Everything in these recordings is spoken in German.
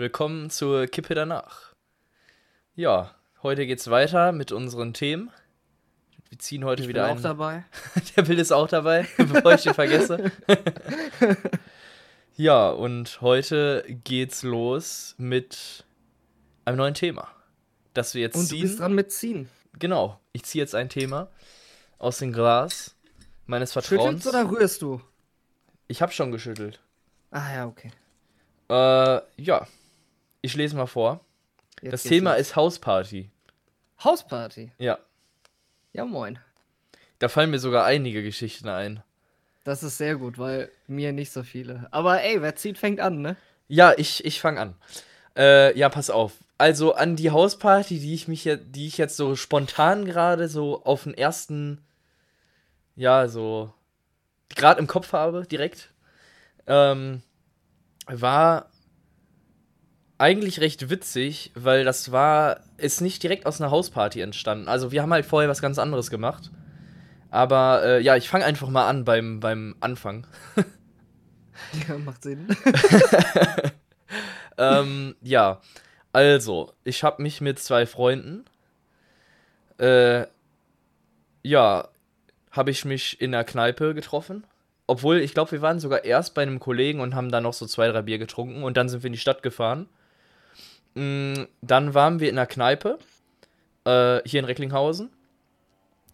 Willkommen zur Kippe danach. Ja, heute geht's weiter mit unseren Themen. Wir ziehen heute Ich wieder bin ein. auch dabei. Der Bill ist auch dabei, bevor ich den vergesse. ja, und heute geht's los mit einem neuen Thema. Das wir jetzt Und du ziehen. bist dran mit ziehen. Genau, ich ziehe jetzt ein Thema aus dem Glas meines Vertrauens. Schüttelst oder rührst du? Ich habe schon geschüttelt. Ah ja, okay. Äh, ja. Ich lese mal vor. Jetzt Das Thema los. ist Hausparty. Hausparty. Ja. Ja, moin. Da fallen mir sogar einige Geschichten ein. Das ist sehr gut, weil mir nicht so viele. Aber ey, wer zieht, fängt an, ne? Ja, ich, ich fange an. Äh, ja, pass auf. Also an die Hausparty, die ich mich jetzt, die ich jetzt so spontan gerade so auf den ersten, ja, so gerade im Kopf habe, direkt, ähm, war eigentlich recht witzig, weil das war, ist nicht direkt aus einer Hausparty entstanden. Also wir haben halt vorher was ganz anderes gemacht. Aber äh, ja, ich fange einfach mal an beim, beim Anfang. Ja, macht Sinn. ähm, ja, also, ich habe mich mit zwei Freunden, äh, ja, habe ich mich in der Kneipe getroffen. Obwohl, ich glaube, wir waren sogar erst bei einem Kollegen und haben dann noch so zwei, drei Bier getrunken und dann sind wir in die Stadt gefahren. Mm, dann waren wir in der Kneipe, äh, hier in Recklinghausen,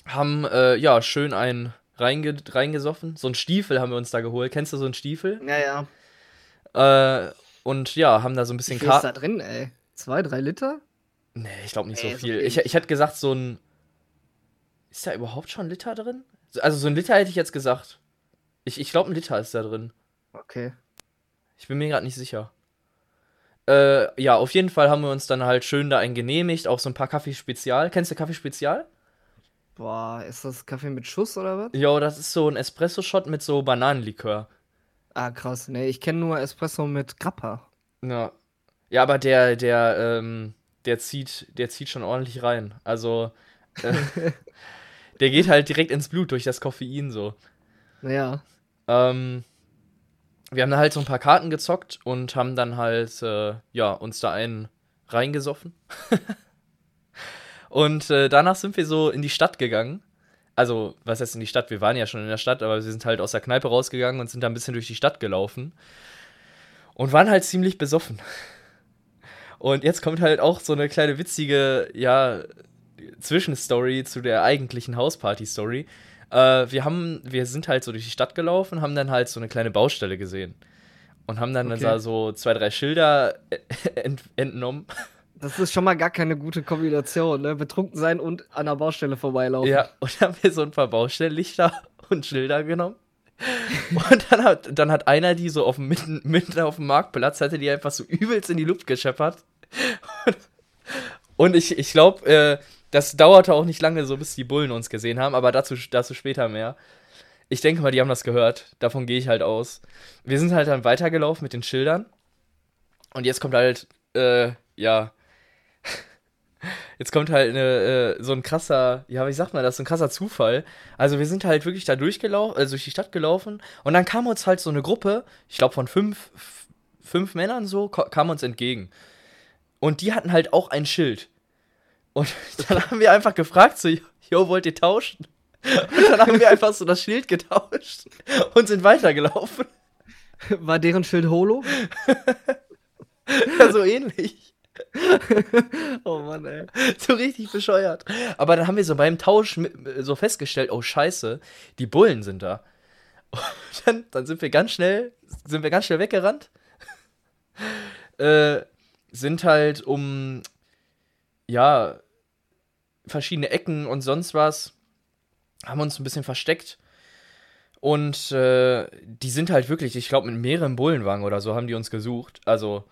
haben, äh, ja, schön einen reinge reingesoffen. So einen Stiefel haben wir uns da geholt. Kennst du so einen Stiefel? Ja, ja. Äh, und ja, haben da so ein bisschen viel ist da Karten. drin, ey? Zwei, drei Liter? Nee, ich glaube nicht so Nee, so viel. viel Ich, ich hätte gesagt, so ein. Ist da überhaupt schon ein Liter drin? Also, so ein Liter hätte ich jetzt gesagt. Ich, ich glaube, ein Liter ist da drin. Okay. Ich bin mir gerade nicht sicher. Äh, ja, auf jeden Fall haben wir uns dann halt schön da einen genehmigt. Auch so ein paar Kaffee Spezial. Kennst du Kaffee Spezial? Boah, ist das Kaffee mit Schuss oder was? Ja, das ist so ein Espresso-Shot mit so Bananenlikör. Ah, krass. Nee, ich kenne nur Espresso mit Grappa. Ja. Ja, aber der, der, ähm, der zieht, der zieht schon ordentlich rein. Also, äh, der geht halt direkt ins Blut durch das Koffein so. Naja. Ähm, wir haben da halt so ein paar Karten gezockt und haben dann halt, äh, ja, uns da einen reingesoffen. und äh, danach sind wir so in die Stadt gegangen. Also, was heißt in die Stadt? Wir waren ja schon in der Stadt, aber wir sind halt aus der Kneipe rausgegangen und sind da ein bisschen durch die Stadt gelaufen. Und waren halt ziemlich besoffen. Und jetzt kommt halt auch so eine kleine witzige, ja, Zwischenstory zu der eigentlichen Hausparty-Story. Äh, wir haben, wir sind halt so durch die Stadt gelaufen, haben dann halt so eine kleine Baustelle gesehen. Und haben dann Okay. da so zwei, drei Schilder ent entnommen. Das ist schon mal gar keine gute Kombination, ne? Betrunken sein und an der Baustelle vorbeilaufen. Ja, und dann haben wir so ein paar Baustellenlichter und Schilder genommen. Und dann hat, dann hat einer die so auf mitten, mitten auf dem Marktplatz, hatte die einfach so übelst in die Luft gescheppert. Und, und ich, ich glaube, äh, das dauerte auch nicht lange, so bis die Bullen uns gesehen haben, aber dazu, dazu später mehr. Ich denke mal, die haben das gehört. Davon gehe ich halt aus. Wir sind halt dann weitergelaufen mit den Schildern. Und jetzt kommt halt, äh, ja. Jetzt kommt halt eine, äh, so ein krasser, ja, wie sagt man das, so ein krasser Zufall. Also wir sind halt wirklich da durchgelaufen, also durch die Stadt gelaufen. Und dann kam uns halt so eine Gruppe, ich glaube von fünf, fünf Männern so, kam uns entgegen. Und die hatten halt auch ein Schild. Und dann haben wir einfach gefragt, so, yo, wollt ihr tauschen? Und dann haben wir einfach so das Schild getauscht und sind weitergelaufen. War deren Schild Holo? Ja, so ähnlich. oh Mann, ey. So richtig bescheuert. Aber dann haben wir so beim Tausch so festgestellt, oh scheiße, die Bullen sind da. Und dann, dann sind wir ganz schnell, sind wir ganz schnell weggerannt. Äh, sind halt um, ja, verschiedene Ecken und sonst was, haben uns ein bisschen versteckt. Und äh, die sind halt wirklich, ich glaube, mit mehreren Bullenwagen oder so haben die uns gesucht. Also,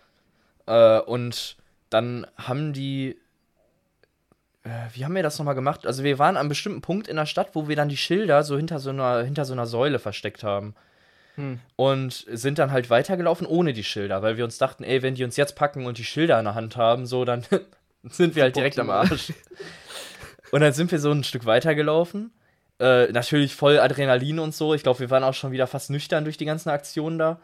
äh, und dann haben die. Äh, wie haben wir das nochmal gemacht? Also, wir waren an einem bestimmten Punkt in der Stadt, wo wir dann die Schilder so hinter so einer, hinter so einer Säule versteckt haben. Hm. Und sind dann halt weitergelaufen ohne die Schilder, weil wir uns dachten, ey, wenn die uns jetzt packen und die Schilder in der Hand haben, so, dann sind wir halt direkt am Arsch. Und dann sind wir so ein Stück weitergelaufen. Äh, natürlich voll Adrenalin und so. Ich glaube, wir waren auch schon wieder fast nüchtern durch die ganzen Aktionen da.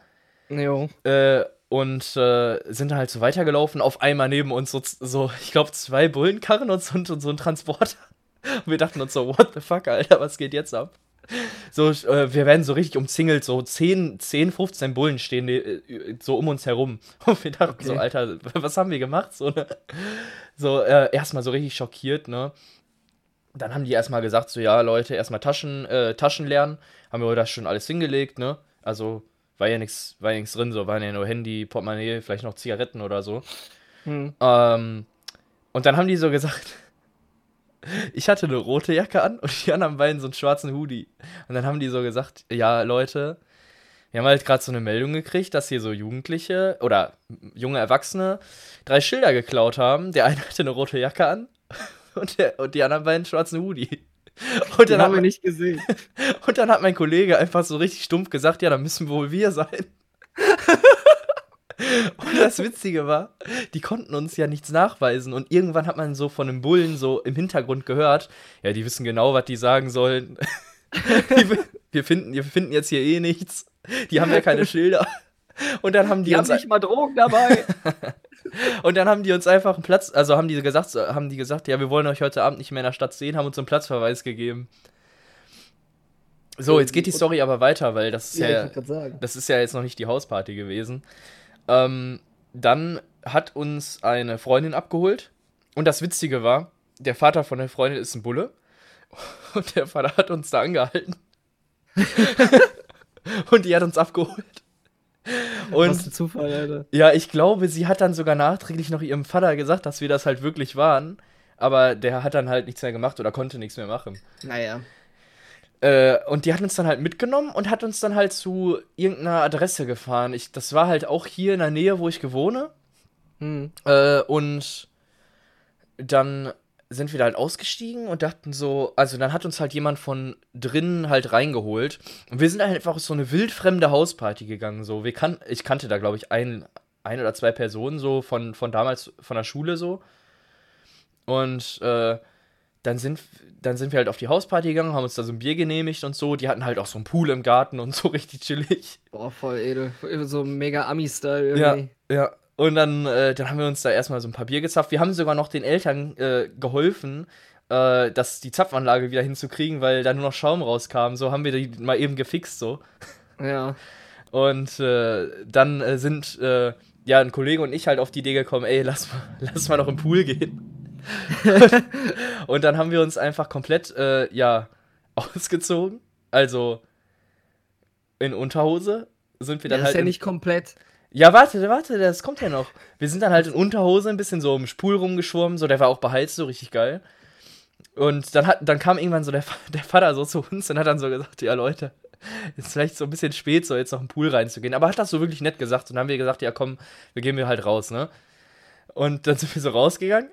Jo. Äh, und äh, sind halt so weitergelaufen. Auf einmal neben uns so, so ich glaube, zwei Bullenkarren und so, und so ein Transporter. Und wir dachten uns so, what the fuck, Alter, was geht jetzt ab? So, äh, wir werden so richtig umzingelt, so 10, 10 15 Bullen stehen äh, so um uns herum. Und wir dachten okay. so, Alter, was haben wir gemacht? So, ne? so äh, erstmal so richtig schockiert, ne? Dann haben die erstmal gesagt, so, ja, Leute, erstmal Taschen, äh, Taschen lernen. Haben wir das schon alles hingelegt, ne? Also, war ja nichts war ja drin, so waren ja nur Handy, Portemonnaie, vielleicht noch Zigaretten oder so. Hm. Ähm, und dann haben die so gesagt, ich hatte eine rote Jacke an und die anderen beiden so einen schwarzen Hoodie. Und dann haben die so gesagt, ja, Leute, wir haben halt gerade so eine Meldung gekriegt, dass hier so Jugendliche oder junge Erwachsene drei Schilder geklaut haben. Der eine hatte eine rote Jacke an und, der, und die anderen beiden schwarzen Hoodie. Und dann haben wir nicht gesehen. Und dann hat mein Kollege einfach so richtig stumpf gesagt, ja, dann müssen wohl wir sein. Und das Witzige war, die konnten uns ja nichts nachweisen. Und irgendwann hat man so von einem Bullen so im Hintergrund gehört, ja, die wissen genau, was die sagen sollen. wir, finden, wir finden jetzt hier eh nichts. Die haben ja keine Schilder. Und dann haben die, die uns haben nicht mal Drogen dabei. Und dann haben die uns einfach einen Platz, also haben die gesagt, haben die gesagt, ja, wir wollen euch heute Abend nicht mehr in der Stadt sehen, haben uns einen Platzverweis gegeben. So, jetzt geht die Story aber weiter, weil das ist ja, ja das ist ja jetzt noch nicht die Hausparty gewesen. Ähm, dann hat uns eine Freundin abgeholt. Und das Witzige war, der Vater von der Freundin ist ein Bulle. Und der Vater hat uns da angehalten. und die hat uns abgeholt. Und Was ein Zufall, Alter. Ja, ich glaube, sie hat dann sogar nachträglich noch ihrem Vater gesagt, dass wir das halt wirklich waren. Aber der hat dann halt nichts mehr gemacht oder konnte nichts mehr machen. Naja. Äh, und die hat uns dann halt mitgenommen und hat uns dann halt zu irgendeiner Adresse gefahren. Ich, das war halt auch hier in der Nähe, wo ich gewohne. Hm. Äh, und dann sind wir da halt ausgestiegen und dachten so, also dann hat uns halt jemand von drinnen halt reingeholt. Und wir sind halt einfach so eine wildfremde Hausparty gegangen. So, wir kan ich kannte da, glaube ich, ein, ein oder zwei Personen so von, von damals, von der Schule so. Und äh, dann sind, dann sind wir halt auf die Hausparty gegangen, haben uns da so ein Bier genehmigt und so. Die hatten halt auch so einen Pool im Garten und so richtig chillig. Boah, voll edel. So mega Ami-Style irgendwie. Ja, ja. Und dann, äh, dann haben wir uns da erstmal so ein paar Bier gezapft. Wir haben sogar noch den Eltern äh, geholfen, äh, das, die Zapfanlage wieder hinzukriegen, weil da nur noch Schaum rauskam. So haben wir die mal eben gefixt, so. Ja. Und äh, dann äh, sind äh, ja ein Kollege und ich halt auf die Idee gekommen, ey, lass mal, lass mal noch im Pool gehen. und dann haben wir uns einfach komplett, ja, ausgezogen. Also in Unterhose sind wir dann ja, halt. Das ist ja nicht komplett. Ja, warte, warte, das kommt ja noch. Wir sind dann halt in Unterhose ein bisschen so im Spul rumgeschwommen, so, der war auch beheizt, so richtig geil. Und dann, hat, dann kam irgendwann so der, der Vater so zu uns und hat dann so gesagt, ja Leute, ist vielleicht so ein bisschen spät, so jetzt noch im Pool reinzugehen. Aber hat das so wirklich nett gesagt. Und dann haben wir gesagt, ja komm, wir gehen wir halt raus, ne? Und dann sind wir so rausgegangen.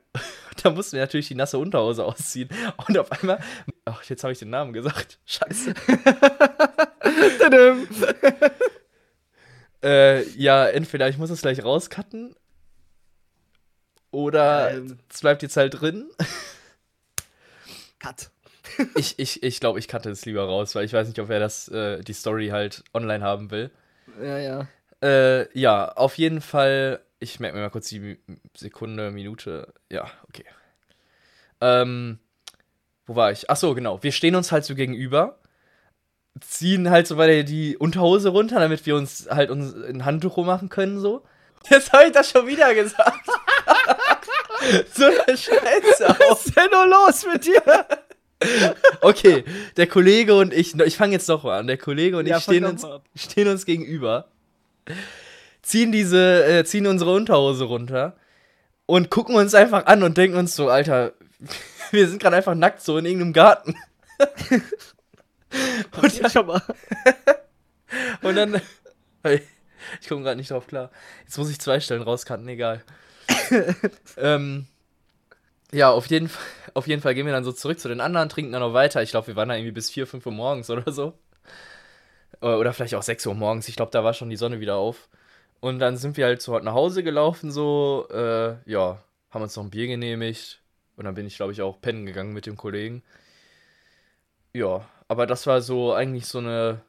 da mussten wir natürlich die nasse Unterhose ausziehen. Und auf einmal. Ach, jetzt habe ich den Namen gesagt. Scheiße. äh, ja, entweder ich muss es gleich rauscutten. Oder ähm. es bleibt jetzt halt drin. Cut. ich ich, ich glaube, ich cutte es lieber raus, weil ich weiß nicht, ob er das, äh, die Story halt online haben will. Ja, ja. Äh, ja, auf jeden Fall ich merke mir mal kurz die Sekunde, Minute. Ja, okay. Ähm, wo war ich? Ach so, genau. Wir stehen uns halt so gegenüber, ziehen halt so weiter die Unterhose runter, damit wir uns halt uns ein Handtuch machen können, so. Jetzt habe ich das schon wieder gesagt. so eine Scheiße. Was ist denn nur los mit dir? okay, der Kollege und ich, ich fange jetzt doch mal an. Der Kollege und ja, ich stehen uns, stehen uns gegenüber ziehen diese, äh, ziehen unsere Unterhose runter und gucken uns einfach an und denken uns so, Alter, wir sind gerade einfach nackt so in irgendeinem Garten. Und, ja, schon mal. und dann, ich komme gerade nicht drauf klar. Jetzt muss ich zwei Stellen rauskanten, egal. ähm, ja, auf jeden, Fall, auf jeden Fall gehen wir dann so zurück zu den anderen, trinken dann noch weiter. Ich glaube, wir waren da irgendwie bis 4, 5 Uhr morgens oder so. Oder vielleicht auch 6 Uhr morgens. Ich glaube, da war schon die Sonne wieder auf. Und dann sind wir halt so nach Hause gelaufen, so, äh, ja, haben uns noch ein Bier genehmigt. Und dann bin ich, glaube ich, auch pennen gegangen mit dem Kollegen. Ja, aber das war so eigentlich so eine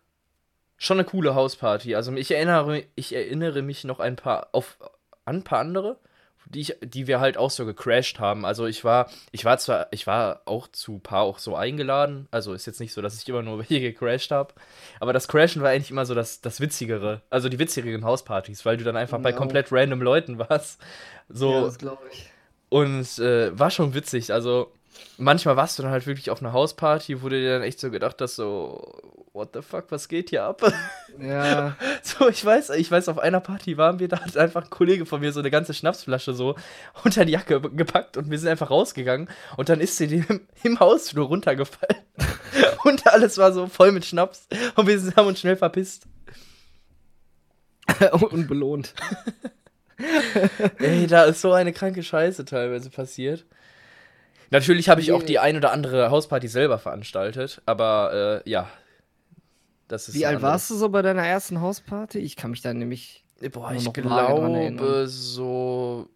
schon eine coole Hausparty. Also ich erinnere, ich erinnere mich noch ein paar auf an ein paar andere, die ich, die wir halt auch so gecrashed haben. Also ich war, ich war zwar, ich war auch zu paar auch so eingeladen. Also ist jetzt nicht so, dass ich immer nur hier gecrashed habe. Aber das Crashen war eigentlich immer so das, das Witzigere. Also die witzigeren Hauspartys, weil du dann einfach bei Genau. komplett random Leuten warst. So. Ja, das glaube ich. Und äh, war schon witzig. Also manchmal warst du dann halt wirklich auf einer Hausparty, wo du dir dann echt so gedacht hast, so, what the fuck, was geht hier ab? Ja, so, ich weiß, ich weiß, auf einer Party waren wir, da hat einfach ein Kollege von mir so eine ganze Schnapsflasche so unter die Jacke gepackt und wir sind einfach rausgegangen und dann ist sie dem im Hausflur runtergefallen. und alles war so voll mit Schnaps und wir sind- haben uns schnell verpisst. unbelohnt. Ey, da ist so eine kranke Scheiße teilweise passiert. Natürlich habe ich auch die ein oder andere Hausparty selber veranstaltet, aber äh, ja. Das ist Wie alt warst du so bei deiner ersten Hausparty? Ich kann mich da nämlich. Boah, ich glaube so.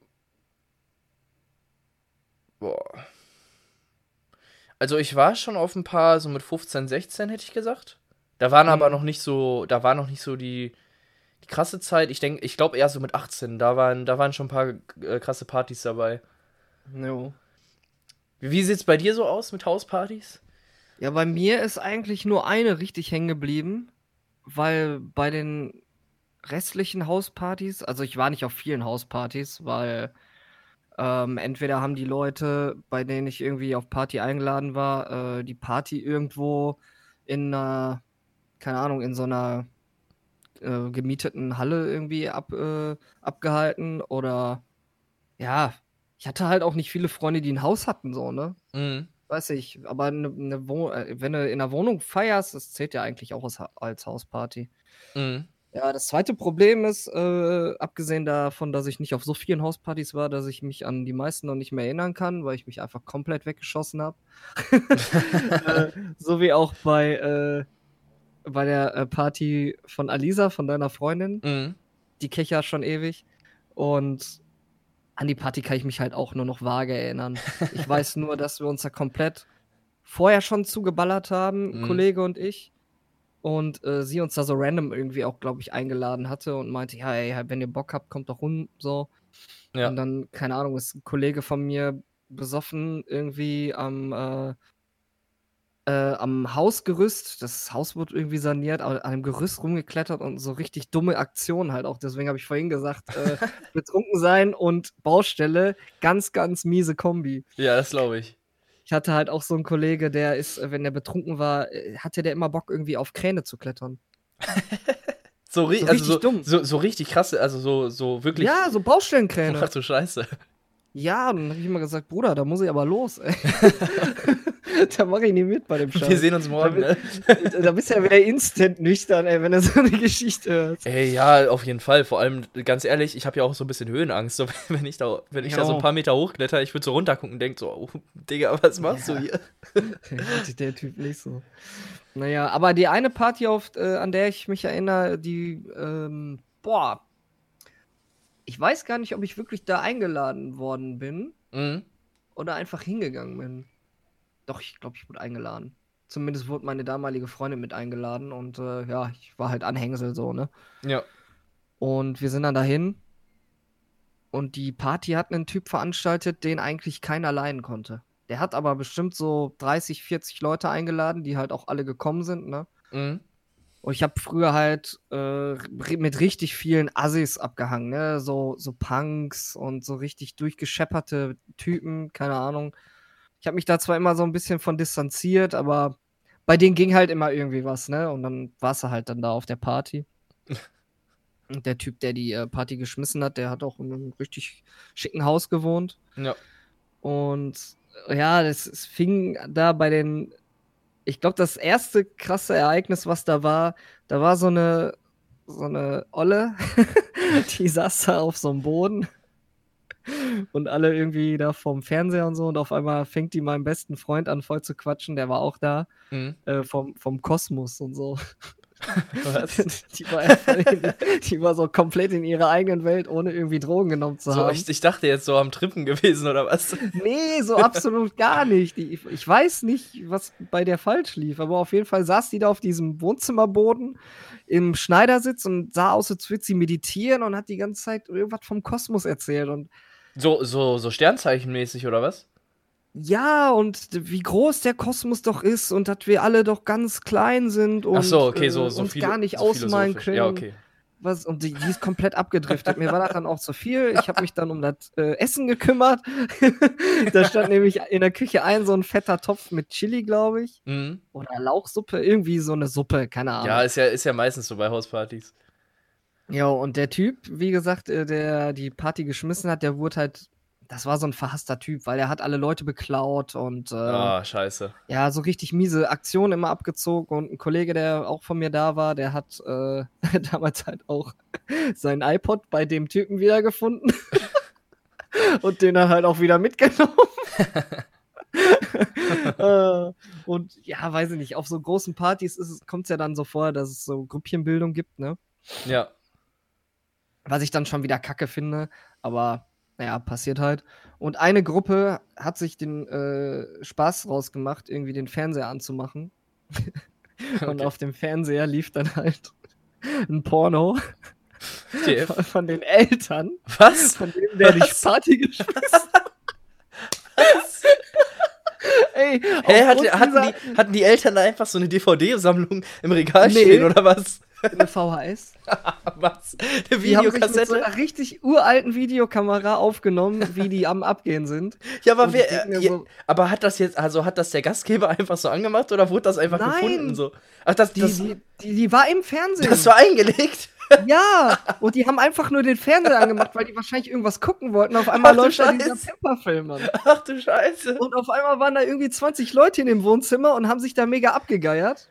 Boah. Also ich war schon auf ein paar, so mit 15, 16 hätte ich gesagt. Da waren aber Mhm. noch nicht so, da war noch nicht so die, die krasse Zeit. Ich denke, ich glaube eher so mit 18. Da waren, da waren schon ein paar äh, krasse Partys dabei. Jo. Wie, wie sieht's bei dir so aus mit Hauspartys? Ja, bei mir ist eigentlich nur eine richtig hängen geblieben, weil bei den restlichen Hauspartys, also ich war nicht auf vielen Hauspartys, weil ähm, entweder haben die Leute, bei denen ich irgendwie auf Party eingeladen war, äh, die Party irgendwo in einer, keine Ahnung, in so einer äh, gemieteten Halle irgendwie ab, äh, abgehalten oder ja, ich hatte halt auch nicht viele Freunde, die ein Haus hatten, so, ne? Mhm. Weiß ich, aber ne, ne äh, wenn du in einer Wohnung feierst, das zählt ja eigentlich auch als, als Hausparty. Mhm. Ja, das zweite Problem ist, äh, abgesehen davon, dass ich nicht auf so vielen Hauspartys war, dass ich mich an die meisten noch nicht mehr erinnern kann, weil ich mich einfach komplett weggeschossen habe. äh, so wie auch bei, äh, bei der äh, Party von Alisa, von deiner Freundin. Mhm. Die Kecher schon ewig. Und an die Party kann ich mich halt auch nur noch vage erinnern. Ich weiß nur, dass wir uns da komplett vorher schon zugeballert haben, Mhm. Kollege und ich. Und äh, sie uns da so random irgendwie auch, glaube ich, eingeladen hatte und meinte, ja, ey, wenn ihr Bock habt, kommt doch rum, so. Ja. Und dann, keine Ahnung, ist ein Kollege von mir besoffen irgendwie am, äh, äh, am Hausgerüst. Das Haus wird irgendwie saniert, aber an dem Gerüst rumgeklettert und so richtig dumme Aktionen halt auch. Deswegen habe ich vorhin gesagt, äh, betrunken sein und Baustelle, ganz, ganz miese Kombi. Ja, das glaube ich. Ich hatte halt auch so einen Kollege, der ist, wenn der betrunken war, äh, hatte der immer Bock, irgendwie auf Kräne zu klettern. So, ri So also richtig so, dumm. So, so richtig krasse, also so, so wirklich. Ja, so Baustellenkräne. Ach du Scheiße. Ja, und dann habe ich immer gesagt, Bruder, da muss ich aber los, ey. da mache ich nicht mit bei dem Scheiß. Wir sehen uns morgen, ne? da bist du ja wieder instant nüchtern, ey, wenn du so eine Geschichte hörst. Ey, ja, auf jeden Fall. Vor allem, ganz ehrlich, ich habe ja auch so ein bisschen Höhenangst. So, wenn ich da, wenn ich da so ein paar Meter hochkletter, ich würde so runtergucken und denk so, oh, Digga, was machst Ja. du hier? der Typ nicht so. Naja, aber die eine Party, auf, äh, an der ich mich erinnere, die, ähm, boah, ich weiß gar nicht, ob ich wirklich da eingeladen worden bin Mhm. oder einfach hingegangen bin. Doch, ich glaube, ich wurde eingeladen. Zumindest wurde meine damalige Freundin mit eingeladen und äh, ja, ich war halt Anhängsel so, ne? Ja. Und wir sind dann dahin. Und die Party hat einen Typ veranstaltet, den eigentlich keiner leiden konnte. Der hat aber bestimmt so 30, 40 Leute eingeladen, die halt auch alle gekommen sind, ne? Mhm. Und ich habe früher halt äh, mit richtig vielen Assis abgehangen, ne? So, so Punks und so richtig durchgeschepperte Typen, keine Ahnung. Ich habe mich da zwar immer so ein bisschen von distanziert, aber bei denen ging halt immer irgendwie was, ne? Und dann warst du halt dann da auf der Party. Und der Typ, der die äh, Party geschmissen hat, der hat auch in einem richtig schicken Haus gewohnt. Ja. Und ja, das, es fing da bei den. Ich glaube, das erste krasse Ereignis, was da war, da war so eine so eine Olle, die saß da auf so einem Boden und alle irgendwie da vorm Fernseher und so und auf einmal fängt die meinen besten Freund an voll zu quatschen, der war auch da, Mhm. äh, vom, vom Kosmos und so. Was? Die war, in, die war so komplett in ihrer eigenen Welt, ohne irgendwie Drogen genommen zu So, haben. ich, ich dachte jetzt so am Trippen gewesen oder was? Nee, so absolut gar nicht. Die, ich weiß nicht, was bei der falsch lief, aber auf jeden Fall saß die da auf diesem Wohnzimmerboden im Schneidersitz und sah aus, als würde sie meditieren und hat die ganze Zeit irgendwas vom Kosmos erzählt. Und So, so, so Sternzeichenmäßig oder was? Ja, und wie groß der Kosmos doch ist und dass wir alle doch ganz klein sind und so, okay, äh, so, so uns gar nicht so ausmalen können. Ja, okay. Was, und die, die ist komplett abgedriftet. Mir war das dann auch zu viel. Ich habe mich dann um das äh, Essen gekümmert. da stand nämlich in der Küche ein so ein fetter Topf mit Chili, glaube ich. Mhm. Oder Lauchsuppe, irgendwie so eine Suppe, keine Ahnung. Ja, ist ja, ist ja meistens so bei Hauspartys. Ja, und der Typ, wie gesagt, äh, der die Party geschmissen hat, der wurde halt, das war so ein verhasster Typ, weil er hat alle Leute beklaut und äh, Ah, scheiße. ja, so richtig miese Aktionen immer abgezogen. Und ein Kollege, der auch von mir da war, der hat äh, damals halt auch seinen iPod bei dem Typen wiedergefunden. und den dann halt auch wieder mitgenommen. äh, und ja, weiß ich nicht, auf so großen Partys kommt es ja dann so vor, dass es so Grüppchenbildung gibt, ne? Ja. Was ich dann schon wieder kacke finde, aber naja, passiert halt. Und eine Gruppe hat sich den äh, Spaß rausgemacht, irgendwie den Fernseher anzumachen. Und Okay. auf dem Fernseher lief dann halt ein Porno von, von den Eltern, Was? von dem, der die Was? Party gespielt hat. Ey, Hä, hatten, die, hatten die Eltern da einfach so eine DVD-Sammlung im Regal Nee. stehen oder was? Eine VHS. was? Eine Die haben so Videokassette? einer richtig uralten Videokamera aufgenommen, wie die am Abgehen sind. Ja, aber wer. ja, so- aber hat das jetzt, also hat das der Gastgeber einfach so angemacht oder wurde das einfach Nein. gefunden so? Ach, das, Die, das, die, die, die war im Fernsehen. das war eingelegt? Ja, und die haben einfach nur den Fernseher angemacht, weil die wahrscheinlich irgendwas gucken wollten. Auf einmal läuft da dieser. Pepper-Film an. Ach du Scheiße. Und auf einmal waren da irgendwie 20 Leute in dem Wohnzimmer und haben sich da mega abgegeiert.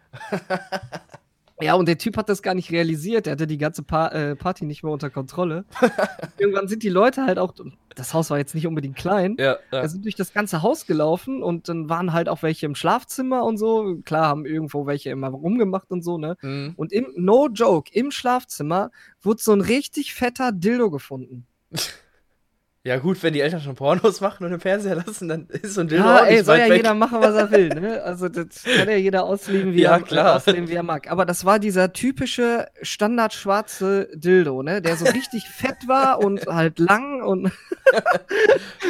Ja, und der Typ hat das gar nicht realisiert. Der hatte die ganze pa äh, Party nicht mehr unter Kontrolle. Irgendwann sind die Leute halt auch. Das Haus war jetzt nicht unbedingt klein. Ja, ja. Sind durch das ganze Haus gelaufen und dann waren halt auch welche im Schlafzimmer und so. Klar, haben irgendwo welche immer rumgemacht und so, ne? Mhm. Und im, no joke, im Schlafzimmer wurde so ein richtig fetter Dildo gefunden. ja, gut, wenn die Eltern schon Pornos machen und im Fernseher lassen, dann ist so ein Dildo Ja, auch ey, nicht soll weit ja weg. jeder machen, was er will, ne? Also das kann ja jeder ausleben, wie, Ja, er. Äh, ausleben, wie er mag. Aber das war dieser typische standardschwarze Dildo, ne? Der so richtig fett war und halt lang und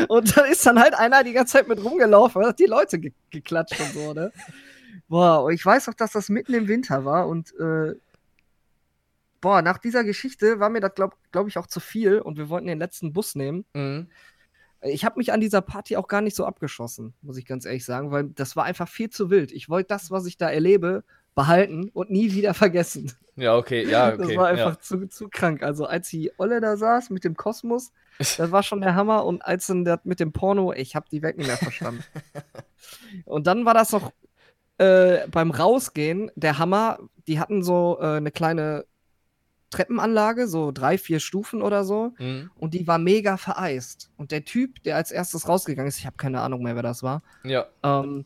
und da ist dann halt einer die ganze Zeit mit rumgelaufen, hat die Leute ge geklatscht und so, ne? Boah, und ich weiß auch, dass das mitten im Winter war und äh, boah, nach dieser Geschichte war mir das, glaube glaub ich, auch zu viel und wir wollten den letzten Bus nehmen. Mhm. Ich habe mich an dieser Party auch gar nicht so abgeschossen, muss ich ganz ehrlich sagen, weil das war einfach viel zu wild. Ich wollte das, was ich da erlebe, behalten und nie wieder vergessen. Ja, okay, ja, okay. das war einfach ja. zu, zu krank. Also als die Olle da saß mit dem Kosmos, das war schon der Hammer. Und als dann das mit dem Porno, ich habe die Welt nicht mehr verstanden. und dann war das noch äh, beim Rausgehen der Hammer. Die hatten so äh, eine kleine Treppenanlage, so drei, vier Stufen oder so. Mhm. Und die war mega vereist. Und der Typ, der als erstes rausgegangen ist, ich habe keine Ahnung mehr, wer das war, Ja. ähm,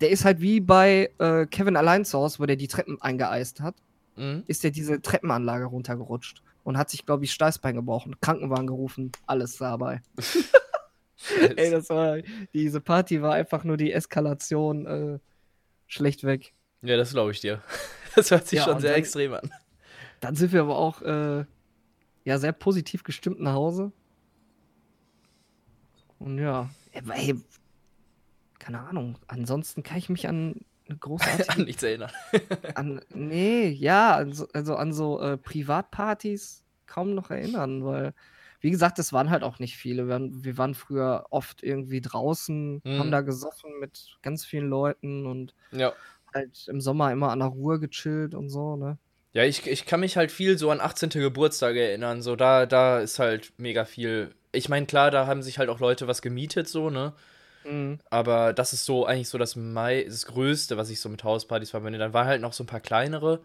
der ist halt wie bei äh, Kevin allein zu Hause, wo der die Treppen eingeeist hat, Mhm. ist der diese Treppenanlage runtergerutscht und hat sich, glaube ich, Steißbein gebrochen, Krankenwagen gerufen, alles dabei. Ey, das war, diese Party war einfach nur die Eskalation äh, schlecht weg. ja, das glaube ich dir. Das hört sich Ja, schon sehr dann- extrem an. Dann sind wir aber auch äh, ja sehr positiv gestimmt nach Hause. Und ja, ey, keine Ahnung. Ansonsten kann ich mich an eine großartige An nichts erinnern. an, nee, ja, also, also an so äh, Privatpartys kaum noch erinnern, weil, wie gesagt, es waren halt auch nicht viele. Wir waren, wir waren früher oft irgendwie draußen, Mhm. haben da gesoffen mit ganz vielen Leuten und Ja. halt im Sommer immer an der Ruhe gechillt und so, ne? Ja, ich, ich kann mich halt viel so an 18. Geburtstage erinnern. So, da, da ist halt mega viel. Ich meine, klar, da haben sich halt auch Leute was gemietet, so, ne? Mhm. Aber das ist so eigentlich so das Mai, das Größte, was ich so mit Hauspartys verbinde. Dann waren halt noch so ein paar kleinere,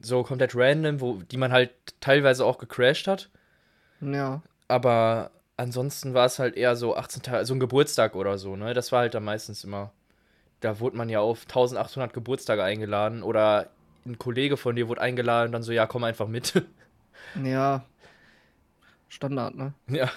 so komplett random, wo, die man halt teilweise auch gecrashed hat. Ja. Aber ansonsten war es halt eher so 18 Tage, so ein Geburtstag oder so, ne? Das war halt dann meistens immer. Da wurde man ja auf 1800 Geburtstage eingeladen oder ein Kollege von dir wurde eingeladen und dann so, ja, komm einfach mit. Ja. Standard, ne? Ja.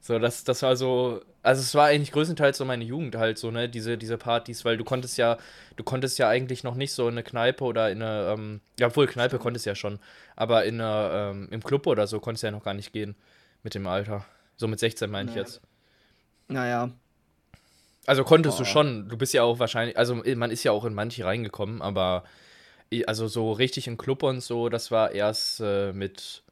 So, das, das war so, also es war eigentlich größtenteils so meine Jugend halt so, ne, diese, diese Partys, weil du konntest ja, du konntest ja eigentlich noch nicht so in eine Kneipe oder in eine, ähm, ja, obwohl Kneipe konntest ja schon, aber in eine, ähm, im Club oder so konntest du ja noch gar nicht gehen mit dem Alter. So mit 16 meine ich Nee. jetzt. Naja. Also konntest du Boah. schon, du bist ja auch wahrscheinlich, also man ist ja auch in manche reingekommen, aber also so richtig in Club und so, das war erst äh, mit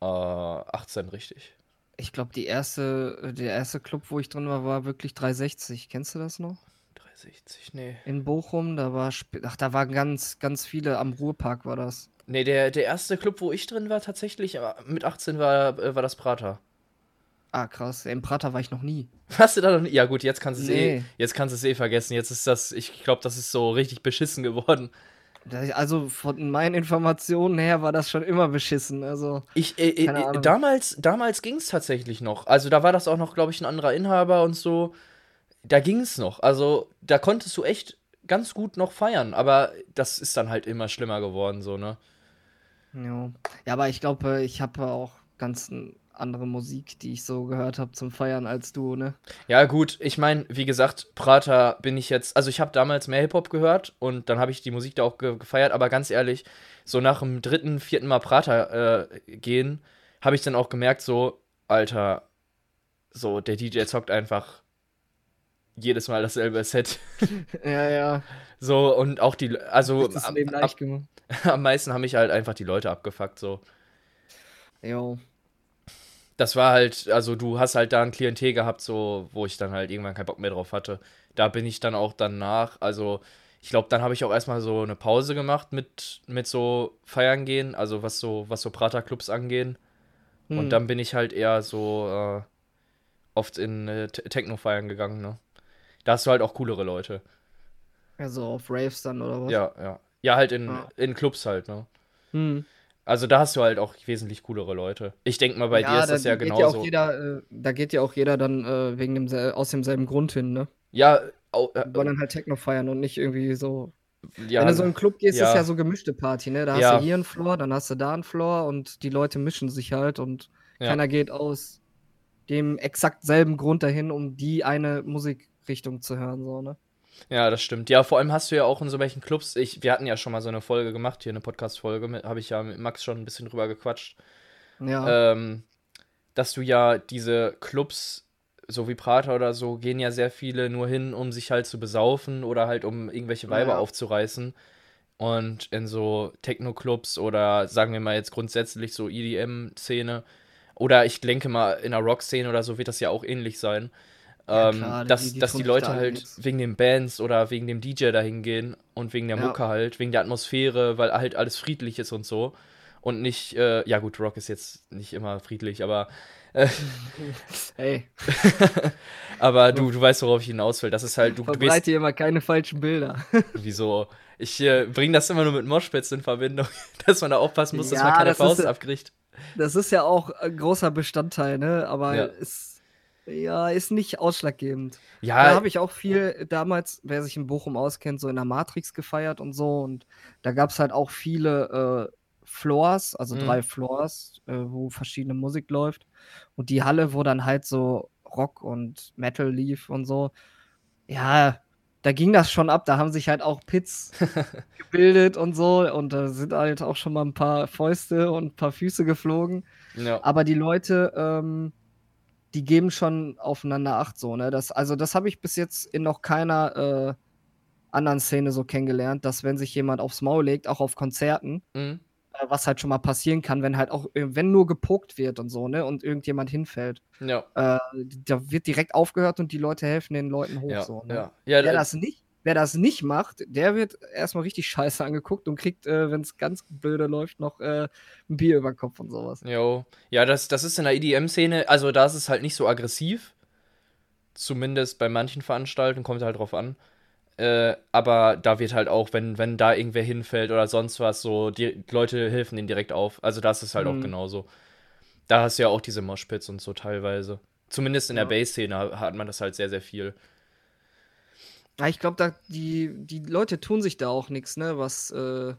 äh, 18 richtig. Ich glaube, die erste, der erste Club, wo ich drin war, war wirklich 360. Kennst du das noch? 360, nee. In Bochum, da war, ach, da waren ganz, ganz viele am Ruhrpark war das. Nee, der, der erste Club, wo ich drin war, tatsächlich, äh, mit 18 war, äh, war das Prater. Ah, krass. Im Prater war ich noch nie. Hast du da noch nie? Ja, gut, jetzt kannst du es eh, jetzt kannst du es eh vergessen. Jetzt ist das, ich glaube, das ist so richtig beschissen geworden. Also von meinen Informationen her war das schon immer beschissen. Also, Ich, äh, äh, äh, damals, damals ging es tatsächlich noch. Also da war das auch noch, glaube ich, ein anderer Inhaber und so. Da ging es noch. Also da konntest du echt ganz gut noch feiern. Aber das ist dann halt immer schlimmer geworden, so, ne? ja. Ja, aber ich glaube, ich habe auch ganz andere Musik, die ich so gehört habe zum Feiern als du, ne? Ja, gut, ich meine, wie gesagt, Prater bin ich jetzt, also ich habe damals mehr Hip-Hop gehört und dann habe ich die Musik da auch ge gefeiert, aber ganz ehrlich, so nach dem dritten, vierten Mal Prater äh, gehen, habe ich dann auch gemerkt, so, Alter, so, der DJ zockt einfach jedes Mal dasselbe Set. Ja, ja. So, und auch die, also Das am, Leben am, leicht gemacht. am meisten haben mich halt einfach die Leute abgefuckt, so. Jo. Das war halt, also du hast halt da ein Klientel gehabt, so, wo ich dann halt irgendwann keinen Bock mehr drauf hatte. Da bin ich dann auch danach, also ich glaube, dann habe ich auch erstmal so eine Pause gemacht mit, mit so Feiern gehen, also was so, was so Prater-Clubs angehen. Hm. Und dann bin ich halt eher so äh, oft in äh, Te- Techno-Feiern gegangen, ne? Da hast du halt auch coolere Leute. Also auf Raves dann oder was? Ja, ja. Ja, halt in, Ja. in Clubs halt, ne? Hm. Also da hast du halt auch wesentlich coolere Leute. Ich denke mal, bei dir ist da das ja genauso. auch jeder, äh, da geht ja auch jeder dann äh, wegen dem, aus demselben Grund hin, ne? Ja, au, äh, Die wollen dann halt Techno feiern und nicht irgendwie so. ja, Wenn du so in einen Club gehst, ja. ist ja so gemischte Party, ne? Da hast Ja. du hier einen Floor, dann hast du da einen Floor und die Leute mischen sich halt und Ja. keiner geht aus dem exakt selben Grund dahin, um die eine Musikrichtung zu hören, so, ne? Ja, das stimmt. Ja, vor allem hast du ja auch in so welchen Clubs, ich, wir hatten ja schon mal so eine Folge gemacht, hier eine Podcast-Folge, habe ich ja mit Max schon ein bisschen drüber gequatscht, Ja. ähm, dass du ja diese Clubs, so wie Prater oder so, gehen ja sehr viele nur hin, um sich halt zu besaufen oder halt um irgendwelche Weiber Ja. aufzureißen. Und in so Techno-Clubs oder sagen wir mal jetzt grundsätzlich so EDM-Szene oder ich denke mal in einer Rock-Szene oder so wird das ja auch ähnlich sein. Ja, ähm, klar, die- dass, die dass die sich da Leute alle halt nichts. wegen den Bands oder wegen dem DJ dahin gehen und wegen der Ja. Mucke halt, wegen der Atmosphäre, weil halt alles friedlich ist und so. Und nicht, äh, ja gut, Rock ist jetzt nicht immer friedlich, aber, äh, Ey, aber du, du weißt, worauf ich hinaus will. Das ist halt, du, du verbreite hier mal keine falschen Bilder. wieso? Ich äh, bringe das immer nur mit Moshpits in Verbindung, dass man da aufpassen muss, dass Ja, man keine das ist Faust ja- abkriegt. Das ist ja auch ein großer Bestandteil, ne? Aber Ja. Ja, ist nicht ausschlaggebend. Da Ja, habe ich auch viel damals, wer sich in Bochum auskennt, so in der Matrix gefeiert und so. Und da gab es halt auch viele äh, Floors, also Mhm. drei Floors, äh, wo verschiedene Musik läuft. Und die Halle, wo dann halt so Rock und Metal lief und so. Ja, da ging das schon ab. Da haben sich halt auch Pits gebildet und so. Und da sind halt auch schon mal ein paar Fäuste und ein paar Füße geflogen. ja. Aber die Leute, ähm, die geben schon aufeinander Acht, so, ne? Das, also, das habe ich bis jetzt in noch keiner äh, anderen Szene so kennengelernt, dass wenn sich jemand aufs Maul legt, auch auf Konzerten, Mhm. äh, was halt schon mal passieren kann, wenn halt auch, äh, wenn nur gepokt wird und so, ne? Und irgendjemand hinfällt. Ja, Äh, da wird direkt aufgehört und die Leute helfen den Leuten hoch, ja, so, ne? ja. Ja, Wer äh, das nicht, wer das nicht macht, der wird erstmal richtig scheiße angeguckt und kriegt, äh, wenn es ganz blöde läuft, noch äh, ein Bier über den Kopf und sowas. Jo. Ja, das, das ist in der EDM-Szene, also da ist es halt nicht so aggressiv. Zumindest bei manchen Veranstaltungen, kommt halt drauf an. Äh, aber da wird halt auch, wenn, wenn da irgendwer hinfällt oder sonst was, so, die Leute helfen denen direkt auf. Also da ist es halt auch Mhm. genauso. Da hast du ja auch diese Moshpits und so teilweise. Zumindest in der Ja. Bass-Szene ha- hat man das halt sehr, sehr viel. Ja, ich glaube, da die, die Leute tun sich da auch nichts, ne, was, äh,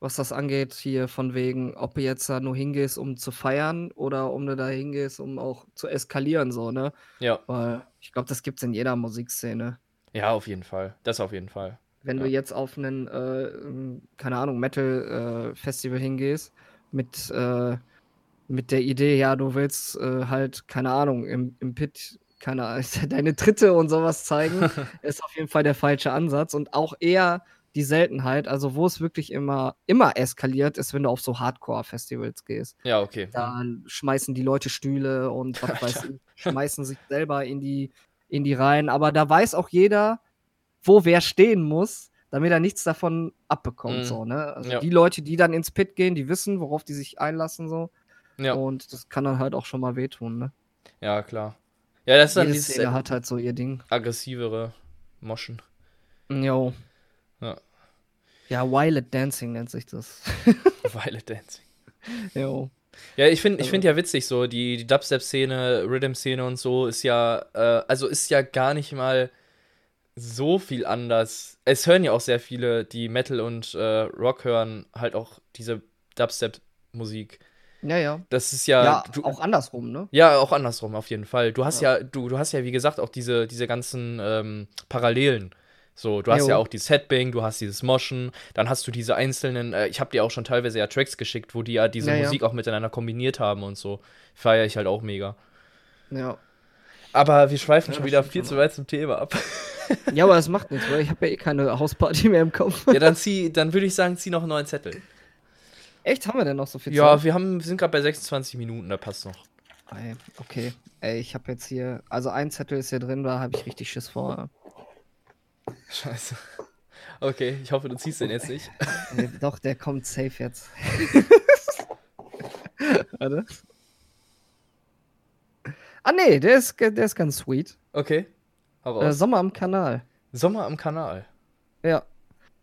was das angeht, hier von wegen, ob du jetzt da nur hingehst, um zu feiern oder um du da hingehst, um auch zu eskalieren, so, ne? Ja. Weil ich glaube, das gibt's in jeder Musikszene. Ja, auf jeden Fall. Das auf jeden Fall. Wenn Ja. du jetzt auf einen, äh, keine Ahnung, Metal-Festival hingehst, mit, äh, mit der Idee, ja, du willst äh, halt, keine Ahnung, im, im Pit keine Ahnung, deine Tritte und sowas zeigen, ist auf jeden Fall der falsche Ansatz und auch eher die Seltenheit. Also, wo es wirklich immer, immer eskaliert, ist, wenn du auf so Hardcore-Festivals gehst. Ja, okay. Da schmeißen die Leute Stühle und was weiß ich, schmeißen sich selber in die, in die Reihen. Aber da weiß auch jeder, wo wer stehen muss, damit er nichts davon abbekommt. Mhm. So, ne? Also Ja. die Leute, die dann ins Pit gehen, die wissen, worauf die sich einlassen. So. Ja, Und das kann dann halt auch schon mal wehtun. Ne? ja, klar. Ja, das ist dann Jede dieses Szene hat halt so ihr Ding. aggressivere Moschen. Jo. Ja. Ja, Wild Dancing nennt sich das. Violet Dancing. jo. Ja, ich finde ich Also- find ja witzig so, die, die Dubstep-Szene, Rhythm-Szene und so ist ja, äh, also ist ja gar nicht mal so viel anders. Es hören ja auch sehr viele, die Metal und äh, Rock hören, halt auch diese Dubstep-Musik. Ja, ja. Das ist ja, Ja, du, auch andersrum, ne? ja, auch andersrum auf jeden Fall. Du hast ja, du, du hast ja, wie gesagt, auch diese, diese ganzen ähm, Parallelen. So, du hast Jo. ja auch dieses Headbang, du hast dieses Moschen, dann hast du diese einzelnen, äh, ich habe dir auch schon teilweise ja Tracks geschickt, wo die ja diese Ja, ja. Musik auch miteinander kombiniert haben und so. Feiere ich halt auch mega. Ja. Aber wir schweifen Ja, schon wieder viel zu weit zum Thema ab. Ja, aber das macht nichts, weil ich habe ja eh keine Hausparty mehr im Kopf. ja, dann zieh, dann würde ich sagen, zieh noch einen neuen Zettel. Echt, haben wir denn noch so viel Ja, Zeit? wir haben, wir sind gerade bei 26 Minuten, da passt noch. Ey, okay. Ey, ich habe jetzt hier, also ein Zettel ist hier drin, da habe ich richtig Schiss vor. Scheiße. Okay, ich hoffe, du ziehst den jetzt nicht. Ey, doch, der kommt safe jetzt. Warte. Ah, nee, der ist, der ist ganz sweet. Okay. Hau Äh. Sommer am Kanal. Sommer am Kanal. Ja.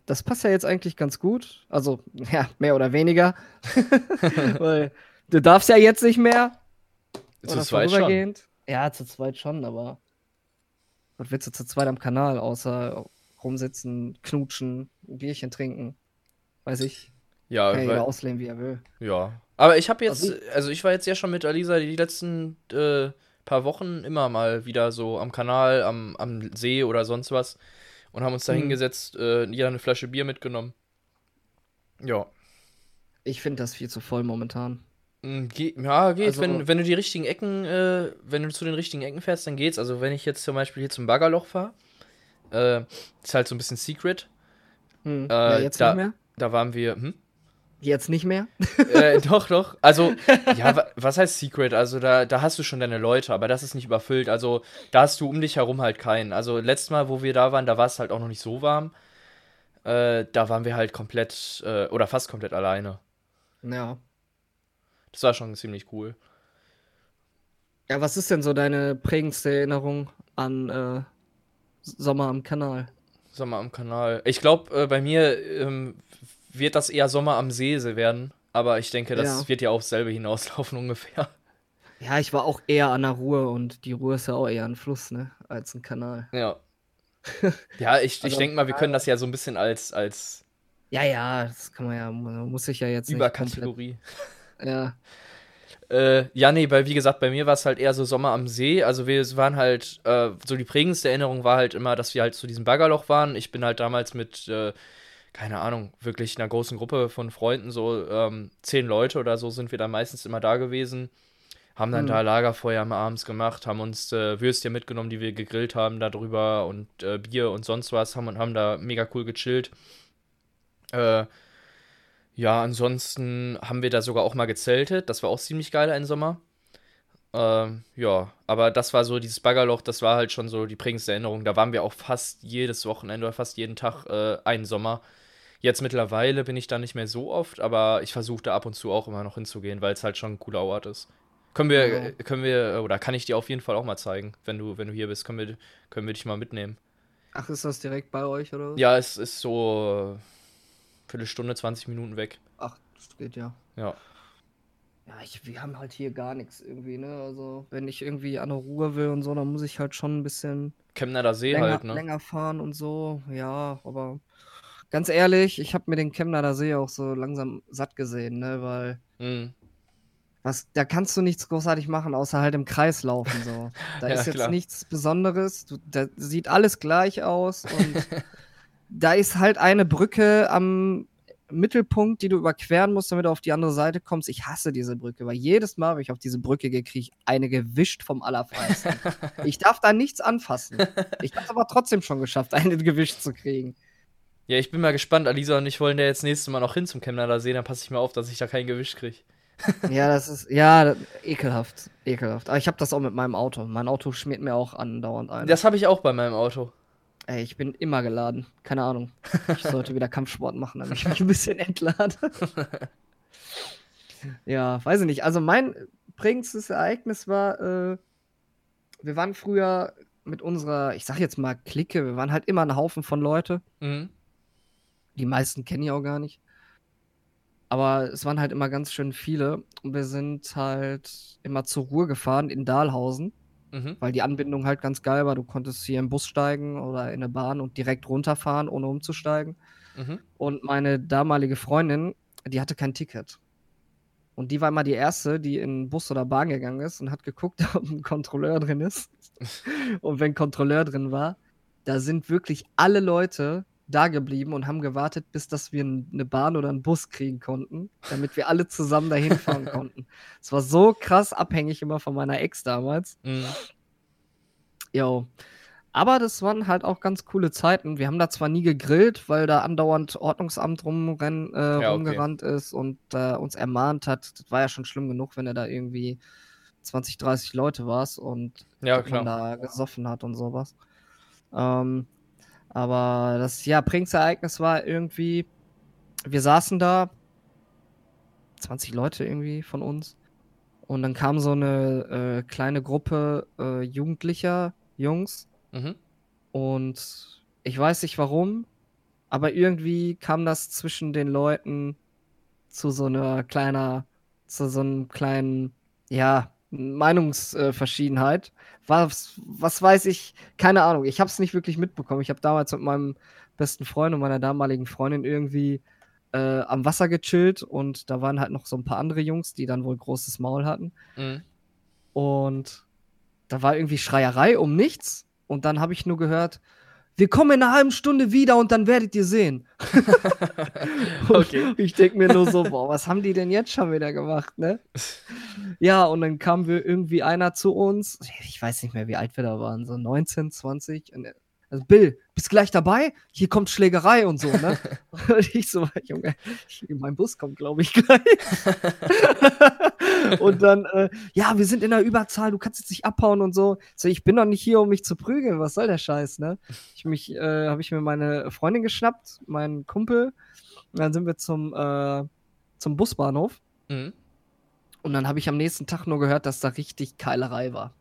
Das passt ja jetzt eigentlich ganz gut. Also, ja, mehr oder weniger. Weil du darfst ja jetzt nicht mehr. Zu zweit schon. vorübergehend. Ja, zu zweit schon, aber. Was willst du zu zweit am Kanal, außer rumsitzen, knutschen, ein Bierchen trinken? Weiß ich. Ja, Kann ja jeder auslehnen, wie er will. ja. Aber ich habe jetzt, Also- also ich war jetzt ja schon mit Alisa die letzten äh, paar Wochen immer mal wieder so am Kanal, am, am See oder sonst was und haben uns da Mhm. hingesetzt, äh, jeder eine Flasche Bier mitgenommen. Ja. Ich finde das viel zu voll momentan. Mm, Ge ja, geht. Also- wenn, wenn du die richtigen Ecken, äh, wenn du zu den richtigen Ecken fährst, dann geht's. Also wenn ich jetzt zum Beispiel hier zum Baggerloch fahre, äh, ist halt so ein bisschen Secret. Hm. Äh, ja, jetzt da- nicht mehr? Da waren wir, hm? Jetzt nicht mehr? äh, doch, doch. Also, ja, wa was heißt Secret? Also, da, da hast du schon deine Leute, aber das ist nicht überfüllt. Also, da hast du um dich herum halt keinen. Also, letztes Mal, wo wir da waren, da war es halt auch noch nicht so warm. Äh, da waren wir halt komplett, äh, oder fast komplett alleine. Ja. Das war schon ziemlich cool. Ja, was ist denn so deine prägendste Erinnerung an äh, Sommer am Kanal? Sommer am Kanal. Ich glaube, äh, bei mir ähm, wird das eher Sommer am See werden. Aber ich denke, das Ja. wird ja aufs selbe hinauslaufen ungefähr. Ja, ich war auch eher an der Ruhr und die Ruhr ist ja auch eher ein Fluss, ne? Als ein Kanal. Ja. Ja, ich, ich Also, denke mal, wir können das ja so ein bisschen als, als Ja, ja, das kann man ja, man muss sich ja jetzt nicht komplett. Überkategorie. Ja. Äh, ja, nee, weil wie gesagt, bei mir war es halt eher so Sommer am See. Also wir waren halt, äh, so die prägendste Erinnerung war halt immer, dass wir halt zu diesem Baggerloch waren. Ich bin halt damals mit, äh, keine Ahnung, wirklich einer großen Gruppe von Freunden, so ähm, zehn Leute oder so sind wir dann meistens immer da gewesen. Haben dann Hm. da Lagerfeuer am abends gemacht, haben uns äh, Würstchen mitgenommen, die wir gegrillt haben da drüber und äh, Bier und sonst was, haben, und haben da mega cool gechillt. Äh, ja, ansonsten haben wir da sogar auch mal gezeltet. Das war auch ziemlich geil einen Sommer. Ähm, ja, aber das war so, dieses Baggerloch, das war halt schon so die prägendste Erinnerung. Da waren wir auch fast jedes Wochenende oder fast jeden Tag äh, einen Sommer. Jetzt mittlerweile bin ich da nicht mehr so oft, aber ich versuche da ab und zu auch immer noch hinzugehen, weil es halt schon ein cooler Ort ist. Können wir, Ja. äh, können wir, äh, oder kann ich dir auf jeden Fall auch mal zeigen, wenn du, wenn du hier bist, können wir, können wir dich mal mitnehmen. Ach, ist das direkt bei euch oder? was? Ja, es ist so äh, Viertelstunde, 20 Minuten weg. Ach, das geht ja. Ja. Ja, ich, wir haben halt hier gar nichts irgendwie, ne? Also, wenn ich irgendwie an der Ruhe will und so, dann muss ich halt schon ein bisschen Chemnader See länger, halt, ne? länger fahren und so. Ja, aber ganz ehrlich, ich habe mir den Chemnader See auch so langsam satt gesehen, ne? Weil Mhm. was, da kannst du nichts großartig machen, außer halt im Kreis laufen. So. Da Ja, ist jetzt klar. nichts Besonderes. Du, da sieht alles gleich aus und da ist halt eine Brücke am Mittelpunkt, die du überqueren musst, damit du auf die andere Seite kommst. Ich hasse diese Brücke, weil jedes Mal, wenn ich auf diese Brücke gehe, kriege ich eine gewischt vom Allerfeinsten. ich darf da nichts anfassen. Ich habe es aber trotzdem schon geschafft, eine gewischt zu kriegen. Ja, ich bin mal gespannt. Alisa und ich wollen ja jetzt nächstes Mal noch hin zum Chemnader See, dann passe ich mal auf, dass ich da kein Gewicht kriege. Ja, das ist, ja, das- ekelhaft. Ekelhaft. Aber ich habe das auch mit meinem Auto. Mein Auto schmiert mir auch andauernd ein. Das habe ich auch bei meinem Auto. Ey, ich bin immer geladen. Keine Ahnung. Ich sollte wieder Kampfsport machen, damit ich mich ein bisschen entlade. ja, weiß ich nicht. Also mein prägendstes Ereignis war, äh, wir waren früher mit unserer, ich sag jetzt mal Clique, wir waren halt immer ein Haufen von Leute. Mhm. Die meisten kenne ich auch gar nicht. Aber es waren halt immer ganz schön viele. Und wir sind halt immer zur Ruhe gefahren in Dahlhausen, Mhm. weil die Anbindung halt ganz geil war. Du konntest hier im Bus steigen oder in eine Bahn und direkt runterfahren, ohne umzusteigen. Mhm. Und meine damalige Freundin, die hatte kein Ticket. Und die war immer die erste, die in Bus oder Bahn gegangen ist und hat geguckt, ob ein Kontrolleur drin ist. und wenn Kontrolleur drin war, da sind wirklich alle Leute da geblieben und haben gewartet, bis dass wir eine Bahn oder einen Bus kriegen konnten, damit wir alle zusammen dahin fahren konnten. Es war so krass abhängig immer von meiner Ex damals. Mhm. Jo. Aber das waren halt auch ganz coole Zeiten. Wir haben da zwar nie gegrillt, weil da andauernd Ordnungsamt rumrenn, äh, okay. rumgerannt ist und äh, uns ermahnt hat. Das war ja schon schlimm genug, wenn er da irgendwie 20, 30 Leute warst und Ja, da gesoffen hat und sowas. Ähm, aber das ja, prägendste Ereignis war irgendwie, wir saßen da, 20 Leute irgendwie von uns. Und dann kam so eine äh, kleine Gruppe äh, Jugendlicher, Jungs. Mhm. Und ich weiß nicht warum, aber irgendwie kam das zwischen den Leuten zu so einer kleiner, zu so einem kleinen, ja, Meinungsverschiedenheit. Was, was weiß ich, keine Ahnung. Ich habe es nicht wirklich mitbekommen. Ich habe damals mit meinem besten Freund und meiner damaligen Freundin irgendwie äh, am Wasser gechillt und da waren halt noch so ein paar andere Jungs, die dann wohl großes Maul hatten. Mhm. Und da war irgendwie Schreierei um nichts. Und dann habe ich nur gehört, wir kommen in einer halben Stunde wieder und dann werdet ihr sehen. Okay. Ich denke mir nur so, boah, was haben die denn jetzt schon wieder gemacht, ne? Ja, und dann kam wir irgendwie einer zu uns. Ich weiß nicht mehr, wie alt wir da waren, so 19, 20. Und er- also Bill, bist gleich dabei? Hier kommt Schlägerei und so, ne? und ich so, Junge, mein Bus kommt, glaube ich, gleich. und dann, äh, ja, wir sind in der Überzahl, du kannst jetzt nicht abhauen und so. So, ich bin doch nicht hier, um mich zu prügeln. Was soll der Scheiß, ne? Ich mich, äh, habe ich mir meine Freundin geschnappt, meinen Kumpel. Und dann sind wir zum, äh, zum Busbahnhof. Mhm. Und dann habe ich am nächsten Tag nur gehört, dass da richtig Keilerei war.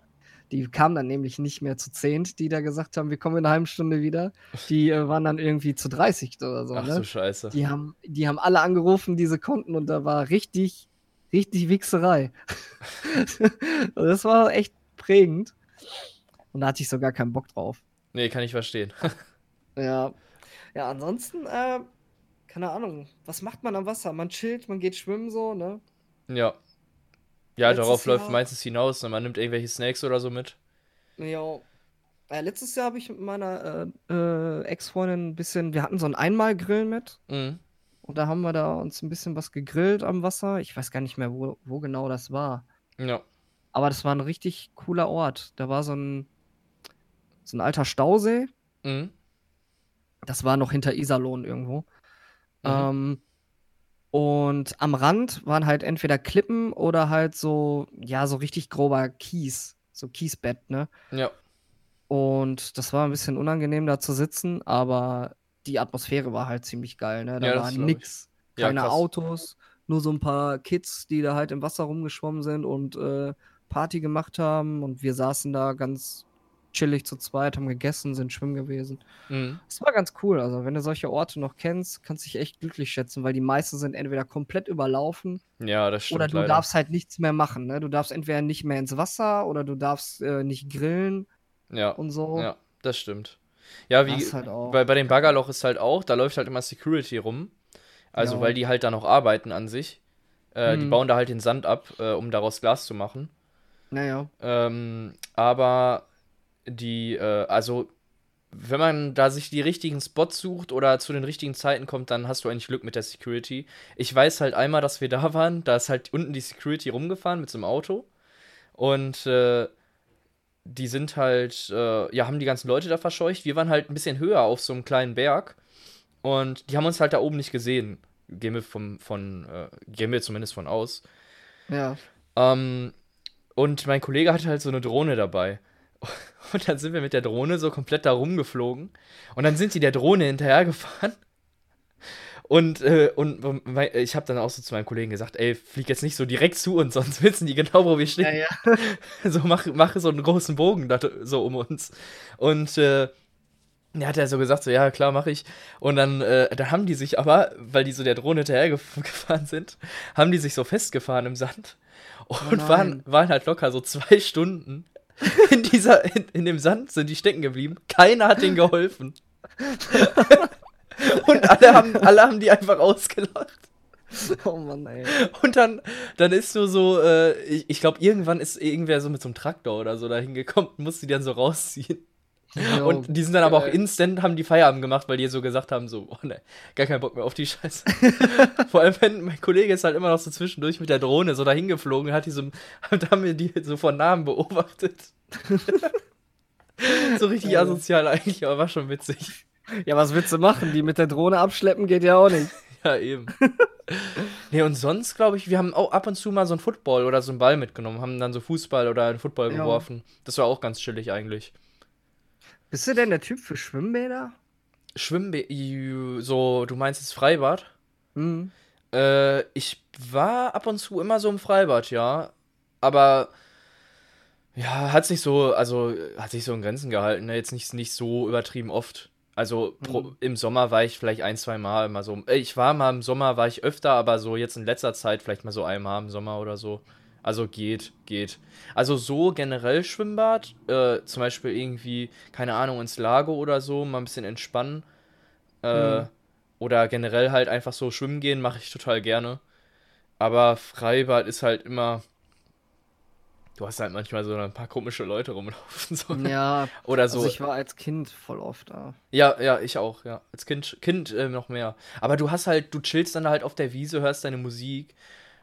Die kamen dann nämlich nicht mehr zu zehnt, die da gesagt haben, wir kommen in einer halben Stunde wieder. Die äh, waren dann irgendwie zu 30 oder so. Ach ne? du Scheiße. Die haben, die haben alle angerufen, die sie konnten, und da war richtig, richtig Wichserei. Das war echt prägend. Und da hatte ich so gar keinen Bock drauf. Nee, kann ich verstehen. Ja. Ja, ansonsten, äh, keine Ahnung, was macht man am Wasser? Man chillt, man geht schwimmen so, ne? Ja. Ja, Letztes darauf läuft Jahr- meistens hinaus. ne? Man nimmt irgendwelche Snacks oder so mit. Ja. Äh, letztes Jahr habe ich mit meiner äh, äh, Ex-Freundin ein bisschen, wir hatten so einen Einmalgrill mit. Mhm. Und da haben wir da uns ein bisschen was gegrillt am Wasser. Ich weiß gar nicht mehr, wo, wo genau das war. Ja. Aber das war ein richtig cooler Ort. Da war so ein, so ein alter Stausee. Mhm. Das war noch hinter Iserlohn irgendwo. Mhm. Ähm, und am Rand waren halt entweder Klippen oder halt so, ja, so richtig grober Kies. So Kiesbett, ne? Ja. Und das war ein bisschen unangenehm da zu sitzen, aber die Atmosphäre war halt ziemlich geil, ne? Da Ja, war nix. Ja, Keine krass. Autos, nur so ein paar Kids, die da halt im Wasser rumgeschwommen sind und äh, Party gemacht haben. Und wir saßen da ganz chillig zu zweit, haben gegessen, sind schwimmen gewesen. Mhm. Das war ganz cool. Also, wenn du solche Orte noch kennst, kannst du dich echt glücklich schätzen, weil die meisten sind entweder komplett überlaufen Ja, das stimmt oder du leider. darfst halt nichts mehr machen. Ne? Du darfst entweder nicht mehr ins Wasser oder du darfst äh, nicht grillen Ja, und so. ja, das stimmt. Ja, wie, halt bei, bei dem Baggerloch ist halt auch, da läuft halt immer Security rum. Also, Ja. weil die halt da noch arbeiten an sich. Äh, Die Mhm. bauen da halt den Sand ab, äh, um daraus Glas zu machen. Naja. Ähm, aber die, äh, also, wenn man da sich die richtigen Spots sucht oder zu den richtigen Zeiten kommt, dann hast du eigentlich Glück mit der Security. Ich weiß halt einmal, dass wir da waren, da ist halt unten die Security rumgefahren mit so einem Auto. Und äh, die sind halt, äh, ja, haben die ganzen Leute da verscheucht. Wir waren halt ein bisschen höher auf so einem kleinen Berg. Und die haben uns halt da oben nicht gesehen. Gehen wir vom, von, äh, gehen wir zumindest von aus. Ja. Ähm, und mein Kollege hatte halt so eine Drohne dabei. Und dann sind wir mit der Drohne so komplett da rumgeflogen. Und dann sind die der Drohne hinterhergefahren. Und, äh, und ich habe dann auch so zu meinem Kollegen gesagt, ey, flieg jetzt nicht so direkt zu uns, sonst wissen die genau, wo wir stehen. Ja, ja. So, mach, mach so einen großen Bogen da, so um uns. Und äh, ja, hat er so gesagt, so, ja, klar, mache ich. Und dann, äh, dann haben die sich aber, weil die so der Drohne hinterhergefahren sind, haben die sich so festgefahren im Sand und Oh waren, waren halt locker so zwei Stunden in dieser, in, in dem Sand sind die stecken geblieben. Keiner hat denen geholfen. und alle haben, alle haben die einfach ausgelacht. Oh Mann, ey. Und dann, dann ist nur so, äh, ich, ich glaube, irgendwann ist irgendwer so mit so einem Traktor oder so dahin gekommen und musste die dann so rausziehen. Und die sind dann aber auch instant, haben die Feierabend gemacht, weil die so gesagt haben, so, oh ne, gar keinen Bock mehr auf die Scheiße. Vor allem, wenn mein Kollege ist halt immer noch so zwischendurch mit der Drohne so dahin geflogen, hat die so, haben wir die so von Namen beobachtet. so richtig Ja. asozial eigentlich, aber war schon witzig. Ja, was willst du machen? Die mit der Drohne abschleppen geht ja auch nicht. Ja, eben. nee, und sonst, glaube ich, wir haben auch ab und zu mal so einen Football oder so einen Ball mitgenommen, haben dann so Fußball oder einen Football Ja. geworfen. Das war auch ganz chillig eigentlich. Bist du denn der Typ für Schwimmbäder? Schwimmbad, so, du meinst jetzt Freibad? Mhm. Äh, ich war ab und zu immer so im Freibad, ja. Aber ja, hat sich so, also hat sich so in Grenzen gehalten, ne? Jetzt nicht, nicht so übertrieben oft. Also pro, Mhm. im Sommer war ich vielleicht ein, zwei Mal mal so. Äh, Ich war mal im Sommer, war ich öfter, aber so jetzt in letzter Zeit vielleicht mal so einmal im Sommer oder so. Also geht, geht. Also so generell Schwimmbad, äh, zum Beispiel irgendwie, keine Ahnung, ins Lago oder so, mal ein bisschen entspannen. Äh, Mhm. Oder generell halt einfach so schwimmen gehen, mache ich total gerne. Aber Freibad ist halt immer. Du hast halt manchmal so ein paar komische Leute rumlaufen. So. Ja, Oder so. also ich war als Kind voll oft da. Ja, ja, ich auch, ja. Als Kind, Kind äh, noch mehr. Aber du hast halt, du chillst dann halt auf der Wiese, hörst deine Musik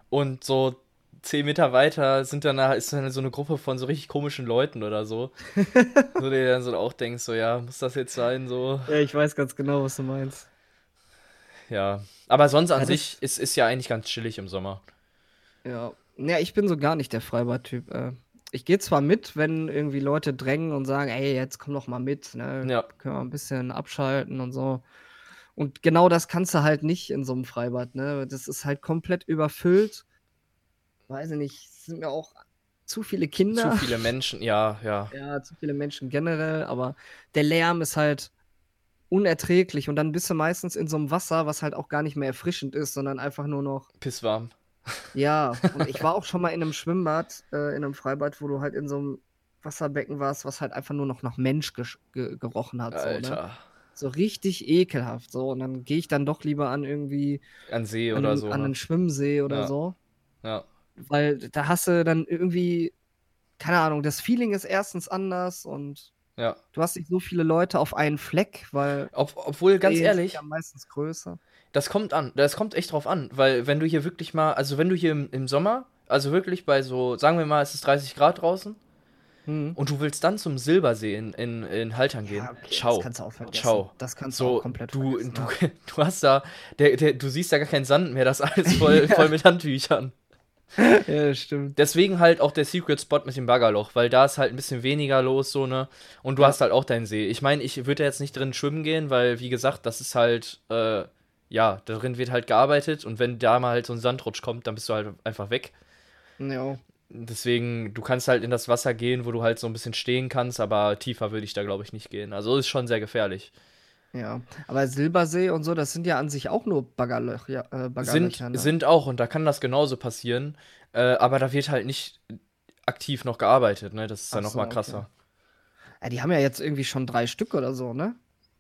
und so zehn Meter weiter sind dann, ist dann so eine Gruppe von so richtig komischen Leuten oder so. so, der dann so auch denkst, so, ja, muss das jetzt sein, so. Ja, ich weiß ganz genau, was du meinst. Ja. Aber sonst an Ja, sich ist, ist ja eigentlich ganz chillig im Sommer. Ja. Ja, ich bin so gar nicht der Freibad-Typ. Äh. Ich gehe zwar mit, wenn irgendwie Leute drängen und sagen, ey, jetzt komm doch mal mit, ne? Ja. Können wir ein bisschen abschalten und so. Und genau das kannst du halt nicht in so einem Freibad, ne? Das ist halt komplett überfüllt. Weiß ich nicht, es sind mir auch zu viele Kinder. Zu viele Menschen, ja, ja. Ja, zu viele Menschen generell, aber der Lärm ist halt unerträglich und dann bist du meistens in so einem Wasser, was halt auch gar nicht mehr erfrischend ist, sondern einfach nur noch, Pisswarm. ja. Und ich war auch schon mal in einem Schwimmbad, äh, in einem Freibad, wo du halt in so einem Wasserbecken warst, was halt einfach nur noch nach Mensch gesch- ge gerochen hat. So, ne? Alter. so richtig ekelhaft. So, und dann gehe ich dann doch lieber an irgendwie An See an, oder einen- so. an ne? einen Schwimmsee oder Ja. so. Ja. Weil da hast du dann irgendwie, keine Ahnung, das Feeling ist erstens anders und Ja. du hast nicht so viele Leute auf einen Fleck, weil Ob, obwohl, ganz ehrlich, ja meistens größer. das kommt an. Das kommt echt drauf an. Weil, wenn du hier wirklich mal, also wenn du hier im, im Sommer, also wirklich bei so, sagen wir mal, es ist 30 Grad draußen Mhm. und du willst dann zum Silbersee in, in, in Haltern gehen, Ja, okay, ciao. Das kannst du auch vergessen. Ciao. Das kannst du So, komplett du, vergessen. du, du hast da, der, der, du siehst da gar keinen Sand mehr, das ist alles voll, voll mit Handtüchern. ja. stimmt. Deswegen halt auch der Secret Spot mit dem Baggerloch, weil da ist halt ein bisschen weniger los, so, ne? Und du Ja. hast halt auch deinen See. Ich meine, ich würde jetzt nicht drin schwimmen gehen, weil, wie gesagt, das ist halt, äh, ja, darin wird halt gearbeitet und wenn da mal halt so ein Sandrutsch kommt, dann bist du halt einfach weg. Ja. deswegen, du kannst halt in das Wasser gehen, wo du halt so ein bisschen stehen kannst, aber tiefer würde ich da, glaube ich, nicht gehen. Also ist schon sehr gefährlich. Ja, aber Silbersee und so, das sind ja an sich auch nur Baggerlöch, ja, äh, Sind, Baggerlöcher, ne? sind auch, und da kann das genauso passieren, äh, aber da wird halt nicht aktiv noch gearbeitet, ne? Das ist dann Ach so, nochmal okay. krasser. Ja, die haben ja jetzt irgendwie schon drei Stück oder so, ne?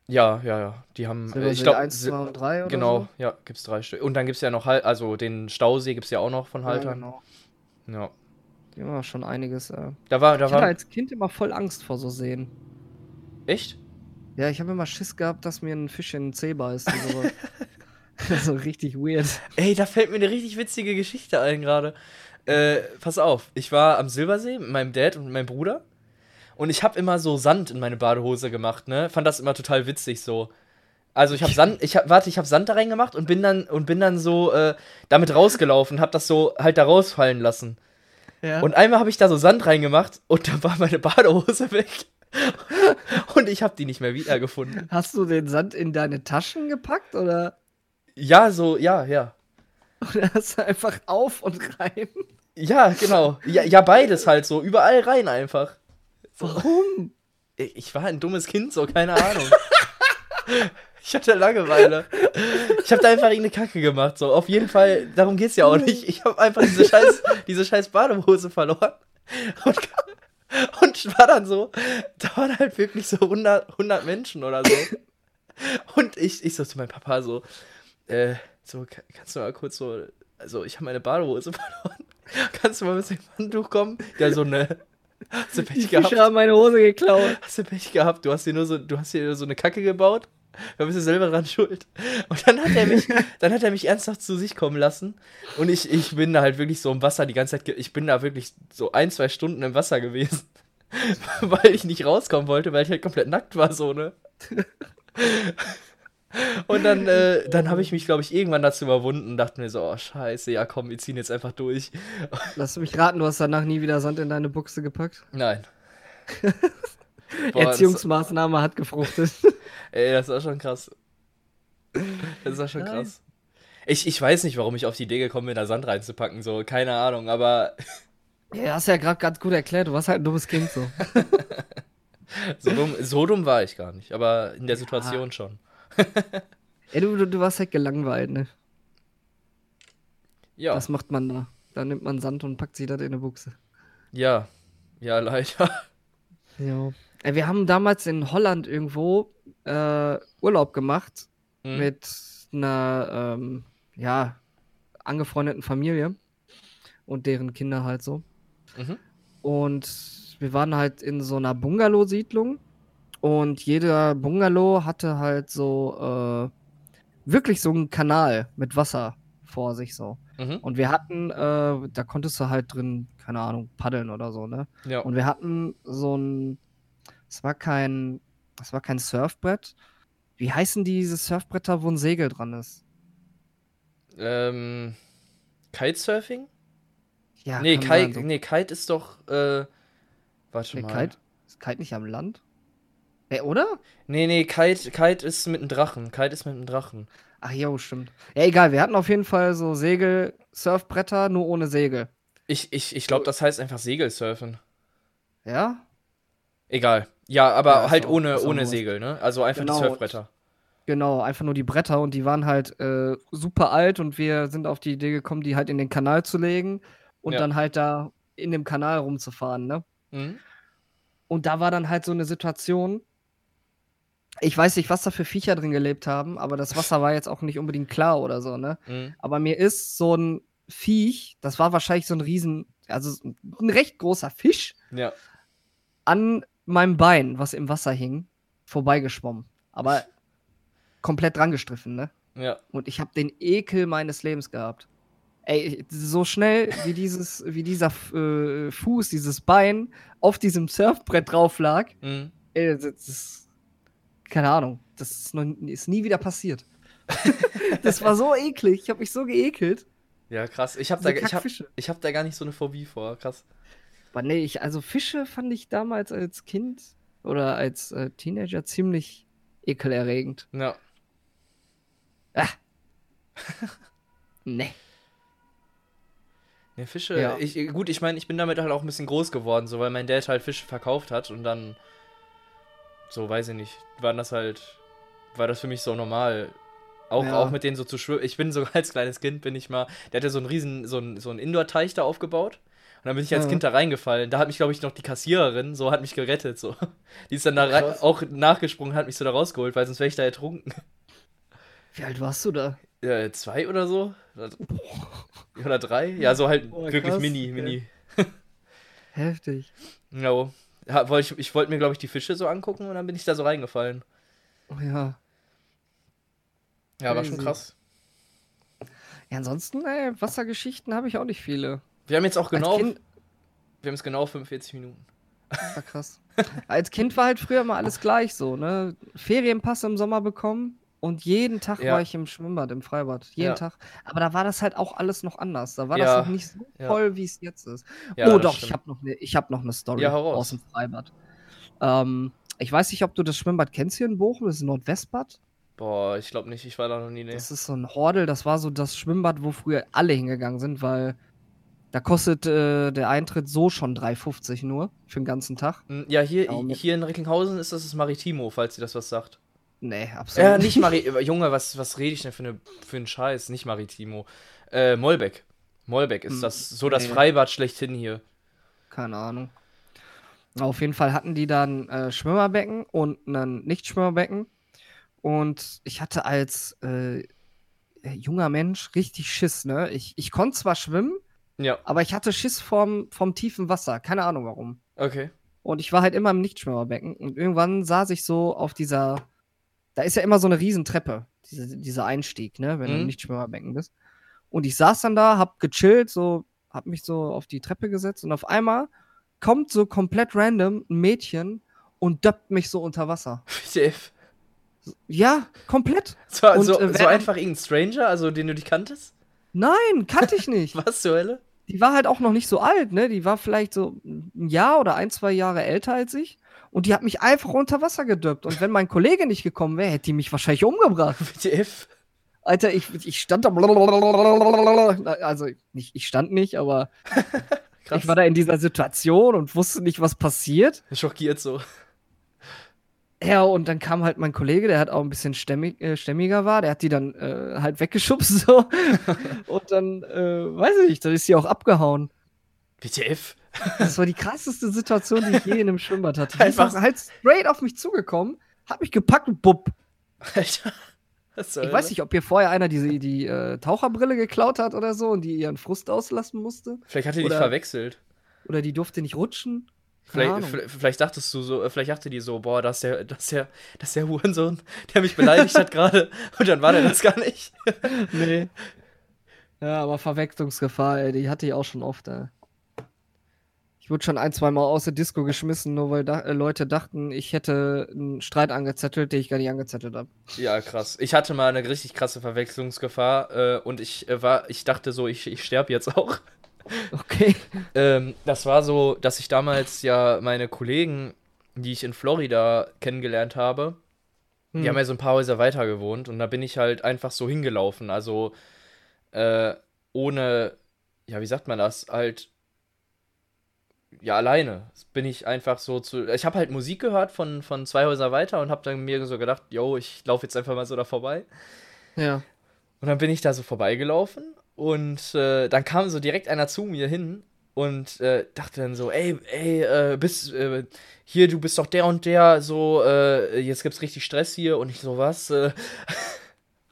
Ja, ja, ja. Die haben, äh, Silbersee ich glaube, 1, 2 und 3 oder genau, so. ja, gibt's drei Stück. Und dann gibt's ja noch halt, also den Stausee gibt's ja auch noch von Ja, Haltern. genau. Ja. Die haben ja schon einiges. Äh. Da war, da Ich hatte war, als Kind immer voll Angst vor so Seen. echt? Ja, ich habe immer Schiss gehabt, dass mir ein Fisch in den Zeh beißt so richtig weird. Ey, da fällt mir eine richtig witzige Geschichte ein gerade. Äh, pass auf, ich war am Silbersee mit meinem Dad und meinem Bruder und ich habe immer so Sand in meine Badehose gemacht, ne? Fand das immer total witzig so. Also ich habe Sand, ich hab, warte, ich habe Sand da reingemacht und bin dann und bin dann so äh, damit rausgelaufen, hab das so halt da rausfallen lassen. Ja. Und einmal habe ich da so Sand reingemacht und da war meine Badehose weg. Und ich habe die nicht mehr wiedergefunden. Hast du den Sand in deine Taschen gepackt oder, Ja, so, ja, ja. oder hast du einfach auf und rein? Ja, genau. Ja, ja, beides halt so. Überall rein einfach. Warum? Ich war ein dummes Kind, so, keine Ahnung. Ich hatte Langeweile. Ich habe da einfach irgendeine Kacke gemacht, so. Auf jeden Fall, darum geht's ja auch nicht. Ich habe einfach diese scheiß, diese scheiß Badehose verloren. Und, und war dann so, da waren halt wirklich so 100, 100 Menschen oder so. Und ich, ich so zu meinem Papa so, äh, so, ka- kannst du mal kurz so, also ich habe meine Badehose verloren. Kannst du mal mit dem Handtuch kommen? Ja, so eine, hast du Pech gehabt? Fische haben meine Hose geklaut. Hast du Pech gehabt? Du hast hier nur so, du hast hier nur so eine Kacke gebaut. Da bist du selber dran schuld. Und dann hat er mich, dann hat er mich ernsthaft zu sich kommen lassen. Und ich, ich bin da halt wirklich so im Wasser die ganze Zeit. Ich bin da wirklich so ein, zwei Stunden im Wasser gewesen. weil ich nicht rauskommen wollte, weil ich halt komplett nackt war, so, ne? Und dann, äh, dann habe ich mich, glaube ich, irgendwann dazu überwunden und dachte mir so, oh scheiße, ja komm, wir ziehen jetzt einfach durch. Lass mich raten, du hast danach nie wieder Sand in deine Buchse gepackt. Nein. Boah, Erziehungsmaßnahme hat gefruchtet. Ey, das war schon krass. Das war schon Nein. krass. Ich, ich weiß nicht, warum ich auf die Idee gekommen bin, da Sand reinzupacken, so, keine Ahnung, aber Ja, hast ja gerade ganz gut erklärt. Du warst halt ein dummes Kind so. so dumm, so dumm war ich gar nicht, aber in der Situation schon. Ja, du, du, du warst halt gelangweilt, ne? Ja, Was macht man da? Da nimmt man Sand und packt sich das in eine Buchse. ja, ja, leider. Ja. Ey, wir haben damals in Holland irgendwo äh, Urlaub gemacht Hm? mit einer, ähm, ja, angefreundeten Familie und deren Kinder halt so. Mhm. Und wir waren halt in so einer Bungalow-Siedlung und jeder Bungalow hatte halt so äh, wirklich so einen Kanal mit Wasser vor sich so. Mhm. Und wir hatten, äh, da konntest du halt drin, keine Ahnung, paddeln oder so, ne? Ja. Und wir hatten so ein, es war kein, es war kein Surfbrett. Wie heißen diese Surfbretter, wo ein Segel dran ist? Ähm, Kitesurfing? Ja, nee, Kite, so. nee, Kite ist doch, äh, warte Nee, mal. Kite? Ist Kite nicht am Land? Ey, oder? Nee, nee, Kite, Kite ist mit einem Drachen. Kite ist mit einem Drachen. Ach jo, stimmt. Ja, egal, wir hatten auf jeden Fall so Segel, Surfbretter, nur ohne Segel. Ich, ich, ich glaube, das heißt einfach Segelsurfen. Ja? Egal. Ja, aber Ja, halt auch- ohne, ohne. Segel, ne? Also einfach Genau. die Surfbretter. Genau, einfach nur die Bretter und die waren halt äh, super alt und wir sind auf die Idee gekommen, die halt in den Kanal zu legen und Ja. dann halt da in dem Kanal rumzufahren, ne? Mhm. Und da war dann halt so eine Situation. Ich weiß nicht, was da für Viecher drin gelebt haben, aber das Wasser war jetzt auch nicht unbedingt klar oder so, ne? Mhm. Aber mir ist so ein Viech, das war wahrscheinlich so ein riesen, also ein recht großer Fisch, Ja. an meinem Bein, was im Wasser hing, vorbeigeschwommen. Aber komplett dran gestriffen, ne? Ja. Und ich habe den Ekel meines Lebens gehabt. Ey, so schnell wie dieses, wie dieser äh, Fuß, dieses Bein auf diesem Surfbrett drauf lag, Mhm. ey, das ist, keine Ahnung, das ist, noch, ist nie wieder passiert. das war so eklig, ich habe mich so geekelt. Ja, krass. Ich habe da, ich hab, ich hab da gar nicht so eine Phobie vor. Krass. Aber nee, ich, also Fische fand ich damals als Kind oder als äh, Teenager ziemlich ekelerregend. Ja. Ah. nee. Ne, Fische, Ja. ich, gut, ich meine, ich bin damit halt auch ein bisschen groß geworden, so, weil mein Dad halt Fische verkauft hat und dann, so, weiß ich nicht, war das halt, war das für mich so normal. Auch, Ja. auch mit denen so zu schwimmen. Ich bin sogar als kleines Kind, bin ich mal, der hatte so einen riesen, so einen, so einen Indoor-Teich da aufgebaut. Und dann bin ich als Ja. Kind da reingefallen. Da hat mich, glaube ich, noch die Kassiererin, so, hat mich gerettet, so. Die ist dann da rein, auch nachgesprungen, hat mich so da rausgeholt, weil sonst wäre ich da ertrunken. Wie alt warst du da? Äh, zwei oder so? Oder, oder drei? Ja, so halt Boah, wirklich krass, mini, mini. Heftig. Ja, ja wollte ich, ich wollte mir, glaube ich, die Fische so angucken und dann bin ich da so reingefallen. Oh ja. Ja, war schon krass. Ja, ansonsten, ey, Wassergeschichten habe ich auch nicht viele. Wir haben jetzt auch genau, kind, wir haben jetzt genau 45 Minuten. war krass. Als Kind war halt früher mal alles gleich so, ne? Ferienpass im Sommer bekommen und jeden Tag Ja. war ich im Schwimmbad, im Freibad. Jeden Ja. Tag. Aber da war das halt auch alles noch anders. Da war Ja. das noch nicht so voll, wie es jetzt ist. Oh doch, stimmt. ich habe noch eine hab noch ne Story aus dem Freibad. Ähm, ich weiß nicht, ob du das Schwimmbad kennst hier in Bochum, das ist ein Nordwestbad. Boah, ich glaube nicht, ich war da noch nie, nee. Das ist so ein Hordel, das war so das Schwimmbad, wo früher alle hingegangen sind, weil da kostet äh, der Eintritt so schon 3,50 nur für den ganzen Tag. Hm, Ja, hier, mit- hier in Recklinghausen ist das das Maritimo, falls ihr das was sagt. Nee, absolut Ja, nicht Maritimo. Junge, was, was rede ich denn für, eine, für einen Scheiß? Nicht Maritimo. Äh, Molbeck. Molbeck ist Hm, das so das nee. Freibad schlechthin hier. Keine Ahnung. Auf jeden Fall hatten die dann äh, Schwimmerbecken und ein Nicht-Schwimmerbecken. Und ich hatte als äh, junger Mensch richtig Schiss, ne? Ich, ich konnte zwar schwimmen, Ja, aber ich hatte Schiss vom, vom tiefen Wasser. Keine Ahnung warum. okay. Und ich war halt immer im Nichtschwimmerbecken. Und irgendwann saß ich so auf dieser. Da ist ja immer so eine Riesentreppe, diese, dieser Einstieg, ne, wenn du Mhm. im Nichtschwimmerbecken bist. Und ich saß dann da, hab gechillt, so, hab mich so auf die Treppe gesetzt und auf einmal kommt so komplett random ein Mädchen und döppt mich so unter Wasser. WTF. Ja, komplett. So, Und, so, äh, so einfach irgendein Stranger, also den du dich kanntest? Nein, kannte ich nicht. Was zur Hölle? die war halt auch noch nicht so alt, ne? Die war vielleicht so ein Jahr oder ein, zwei Jahre älter als ich. Und die hat mich einfach unter Wasser gedöppt. Und wenn mein Kollege nicht gekommen wäre, hätte die mich wahrscheinlich umgebracht. WTF? Alter, ich, ich stand da. Also, nicht, ich stand nicht, aber ich war da in dieser Situation und wusste nicht, was passiert. Schockiert so. Ja, und dann kam halt mein Kollege, der halt auch ein bisschen stämmig, äh, stämmiger war, der hat die dann äh, halt weggeschubst so. und dann, äh, weiß ich nicht, dann ist sie auch abgehauen. WTF? Das war die krasseste Situation, die ich je in einem Schwimmbad hatte. Die ist Einfach- auch halt straight auf mich zugekommen, hat mich gepackt und bupp. Alter. Ich Hölle? weiß nicht, ob hier vorher einer diese, die äh, Taucherbrille geklaut hat oder so und die ihren Frust auslassen musste. Vielleicht hat die dich Oder- verwechselt. Oder die durfte nicht rutschen. Vielleicht, vielleicht dachtest du so, äh, vielleicht dachte die so, boah, das ist der, das ist der, das ist der Hurensohn, der mich beleidigt hat gerade. Und dann war der das gar nicht. Nee. Ja, aber Verwechslungsgefahr, ey, die hatte ich auch schon oft, ey. Ich wurde schon ein, zwei Mal aus der Disco geschmissen, nur weil da, äh, Leute dachten, ich hätte einen Streit angezettelt, den ich gar nicht angezettelt habe. Ja, krass. Ich hatte mal eine richtig krasse Verwechslungsgefahr äh, und ich äh, war, ich dachte so, ich, ich sterbe jetzt auch. Okay. Ähm, das war so, dass ich damals ja meine Kollegen, die ich in Florida kennengelernt habe, die Hm. haben ja so ein paar Häuser weiter gewohnt und da bin ich halt einfach so hingelaufen. Also äh, ohne, ja, wie sagt man das? Halt, ja, alleine bin ich einfach so zu. Ich habe halt Musik gehört von, von zwei Häuser weiter und habe dann mir so gedacht, yo, ich laufe jetzt einfach mal so da vorbei. Ja. Und dann bin ich da so vorbeigelaufen und äh, dann kam so direkt einer zu mir hin und äh, dachte dann so, ey, ey, äh, bist, äh, hier, du bist doch der und der, so, äh, jetzt gibt's richtig Stress hier und ich so, was? Äh,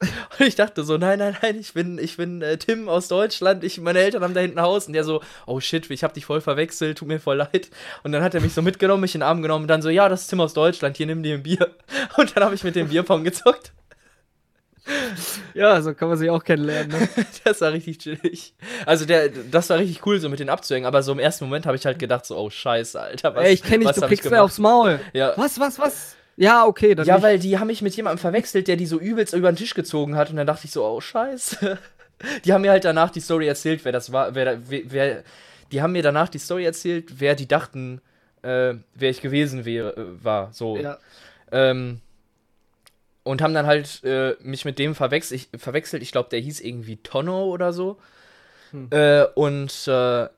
und ich dachte so, nein, nein, nein, ich bin, ich bin äh, Tim aus Deutschland, ich, meine Eltern haben da hinten Haus und der so, oh shit, ich hab dich voll verwechselt, tut mir voll leid. Und dann hat er mich so mitgenommen, mich in den Arm genommen und dann so, ja, das ist Tim aus Deutschland, hier nimm dir ein Bier. Und dann habe ich mit dem Bierpong gezockt. Ja, so kann man sich auch kennenlernen, ne? Das war richtig chillig. Also der, das war richtig cool, so mit den abzuhängen, aber so im ersten Moment habe ich halt gedacht, so, oh scheiße, Alter, was, Ey, ich kenn dich, du kriegst mir aufs Maul. Ja. Was, was, was? Ja, okay, dann Ja, nicht. weil die haben mich mit jemandem verwechselt, der die so übelst über den Tisch gezogen hat und dann dachte ich so, oh scheiße. Die haben mir halt danach die Story erzählt, wer das war, wer, wer die haben mir danach die Story erzählt, wer die dachten, äh, wer ich gewesen wäre, äh, war, so. Ja. Ähm, und haben dann halt äh, mich mit dem verwechselt. Ich, verwechselt. ich glaube, der hieß irgendwie Tonno oder so. Hm. Äh, und äh,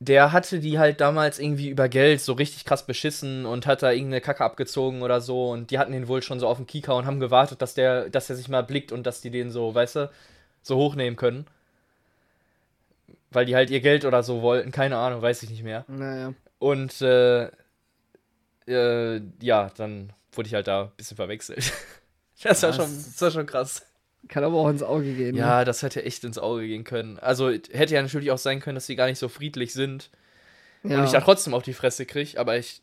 der hatte die halt damals irgendwie über Geld so richtig krass beschissen und hat da irgendeine Kacke abgezogen oder so. Und die hatten ihn wohl schon so auf dem Kika und haben gewartet, dass der, dass er sich mal blickt und dass die den so, weißt du, so hochnehmen können. Weil die halt ihr Geld oder so wollten, keine Ahnung, weiß ich nicht mehr. Naja. Und äh, äh, ja, dann wurde ich halt da ein bisschen verwechselt. das, war schon, das war schon krass. Kann aber auch ins Auge gehen. Ja, ne? das hätte echt ins Auge gehen können. Also hätte ja natürlich auch sein können, dass sie gar nicht so friedlich sind. Ja. Und ich da trotzdem auf die Fresse kriege, aber ich.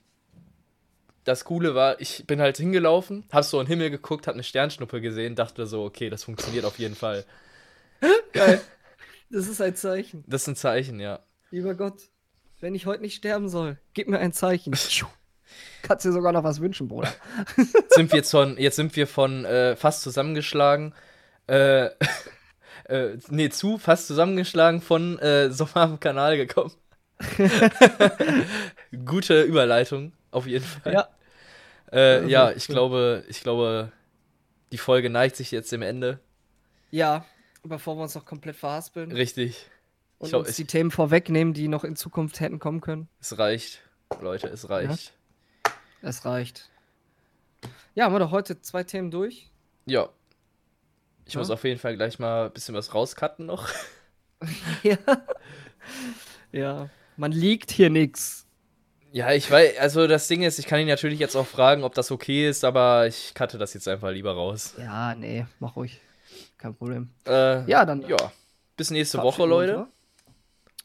Das Coole war, ich bin halt hingelaufen, hab so in den Himmel geguckt, hab eine Sternschnuppe gesehen, dachte so, okay, das funktioniert auf jeden Fall. Geil. Das ist ein Zeichen. Das ist ein Zeichen, ja. Lieber Gott, wenn ich heute nicht sterben soll, gib mir ein Zeichen. Kannst dir sogar noch was wünschen, Bruder. sind wir jetzt, von, jetzt sind wir von äh, fast zusammengeschlagen äh, äh, nee, zu fast zusammengeschlagen von äh, Sommer am Kanal gekommen. Gute Überleitung, auf jeden Fall. Ja. Äh, ja, ich glaube, ich glaube, die Folge neigt sich jetzt dem Ende. Ja, bevor wir uns noch komplett verhaspeln. Richtig. Und glaub, uns die Themen vorwegnehmen, die noch in Zukunft hätten kommen können. Es reicht, Leute, es reicht. Ja. Es reicht. Ja, haben wir doch heute zwei Themen durch. Ja, ich ja? muss auf jeden Fall gleich mal ein bisschen was rauscutten noch. ja. Ja. Man liegt hier nix. Ja, ich weiß, also das Ding ist, ich kann ihn natürlich jetzt auch fragen, ob das okay ist, aber ich cutte das jetzt einfach lieber raus. Ja, nee, mach ruhig. Kein Problem. Äh, ja, dann. Ja. Bis nächste Woche, Leute.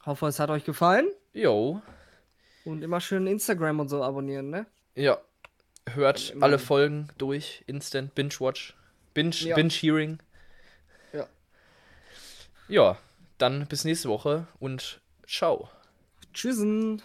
Hoffe, es hat euch gefallen. Jo. Und immer schön Instagram und so abonnieren, ne? Ja. Hört alle Folgen durch. Instant Binge-Watch. Binge, ja. Binge-Hearing. Ja, dann bis nächste Woche und ciao. Tschüssen.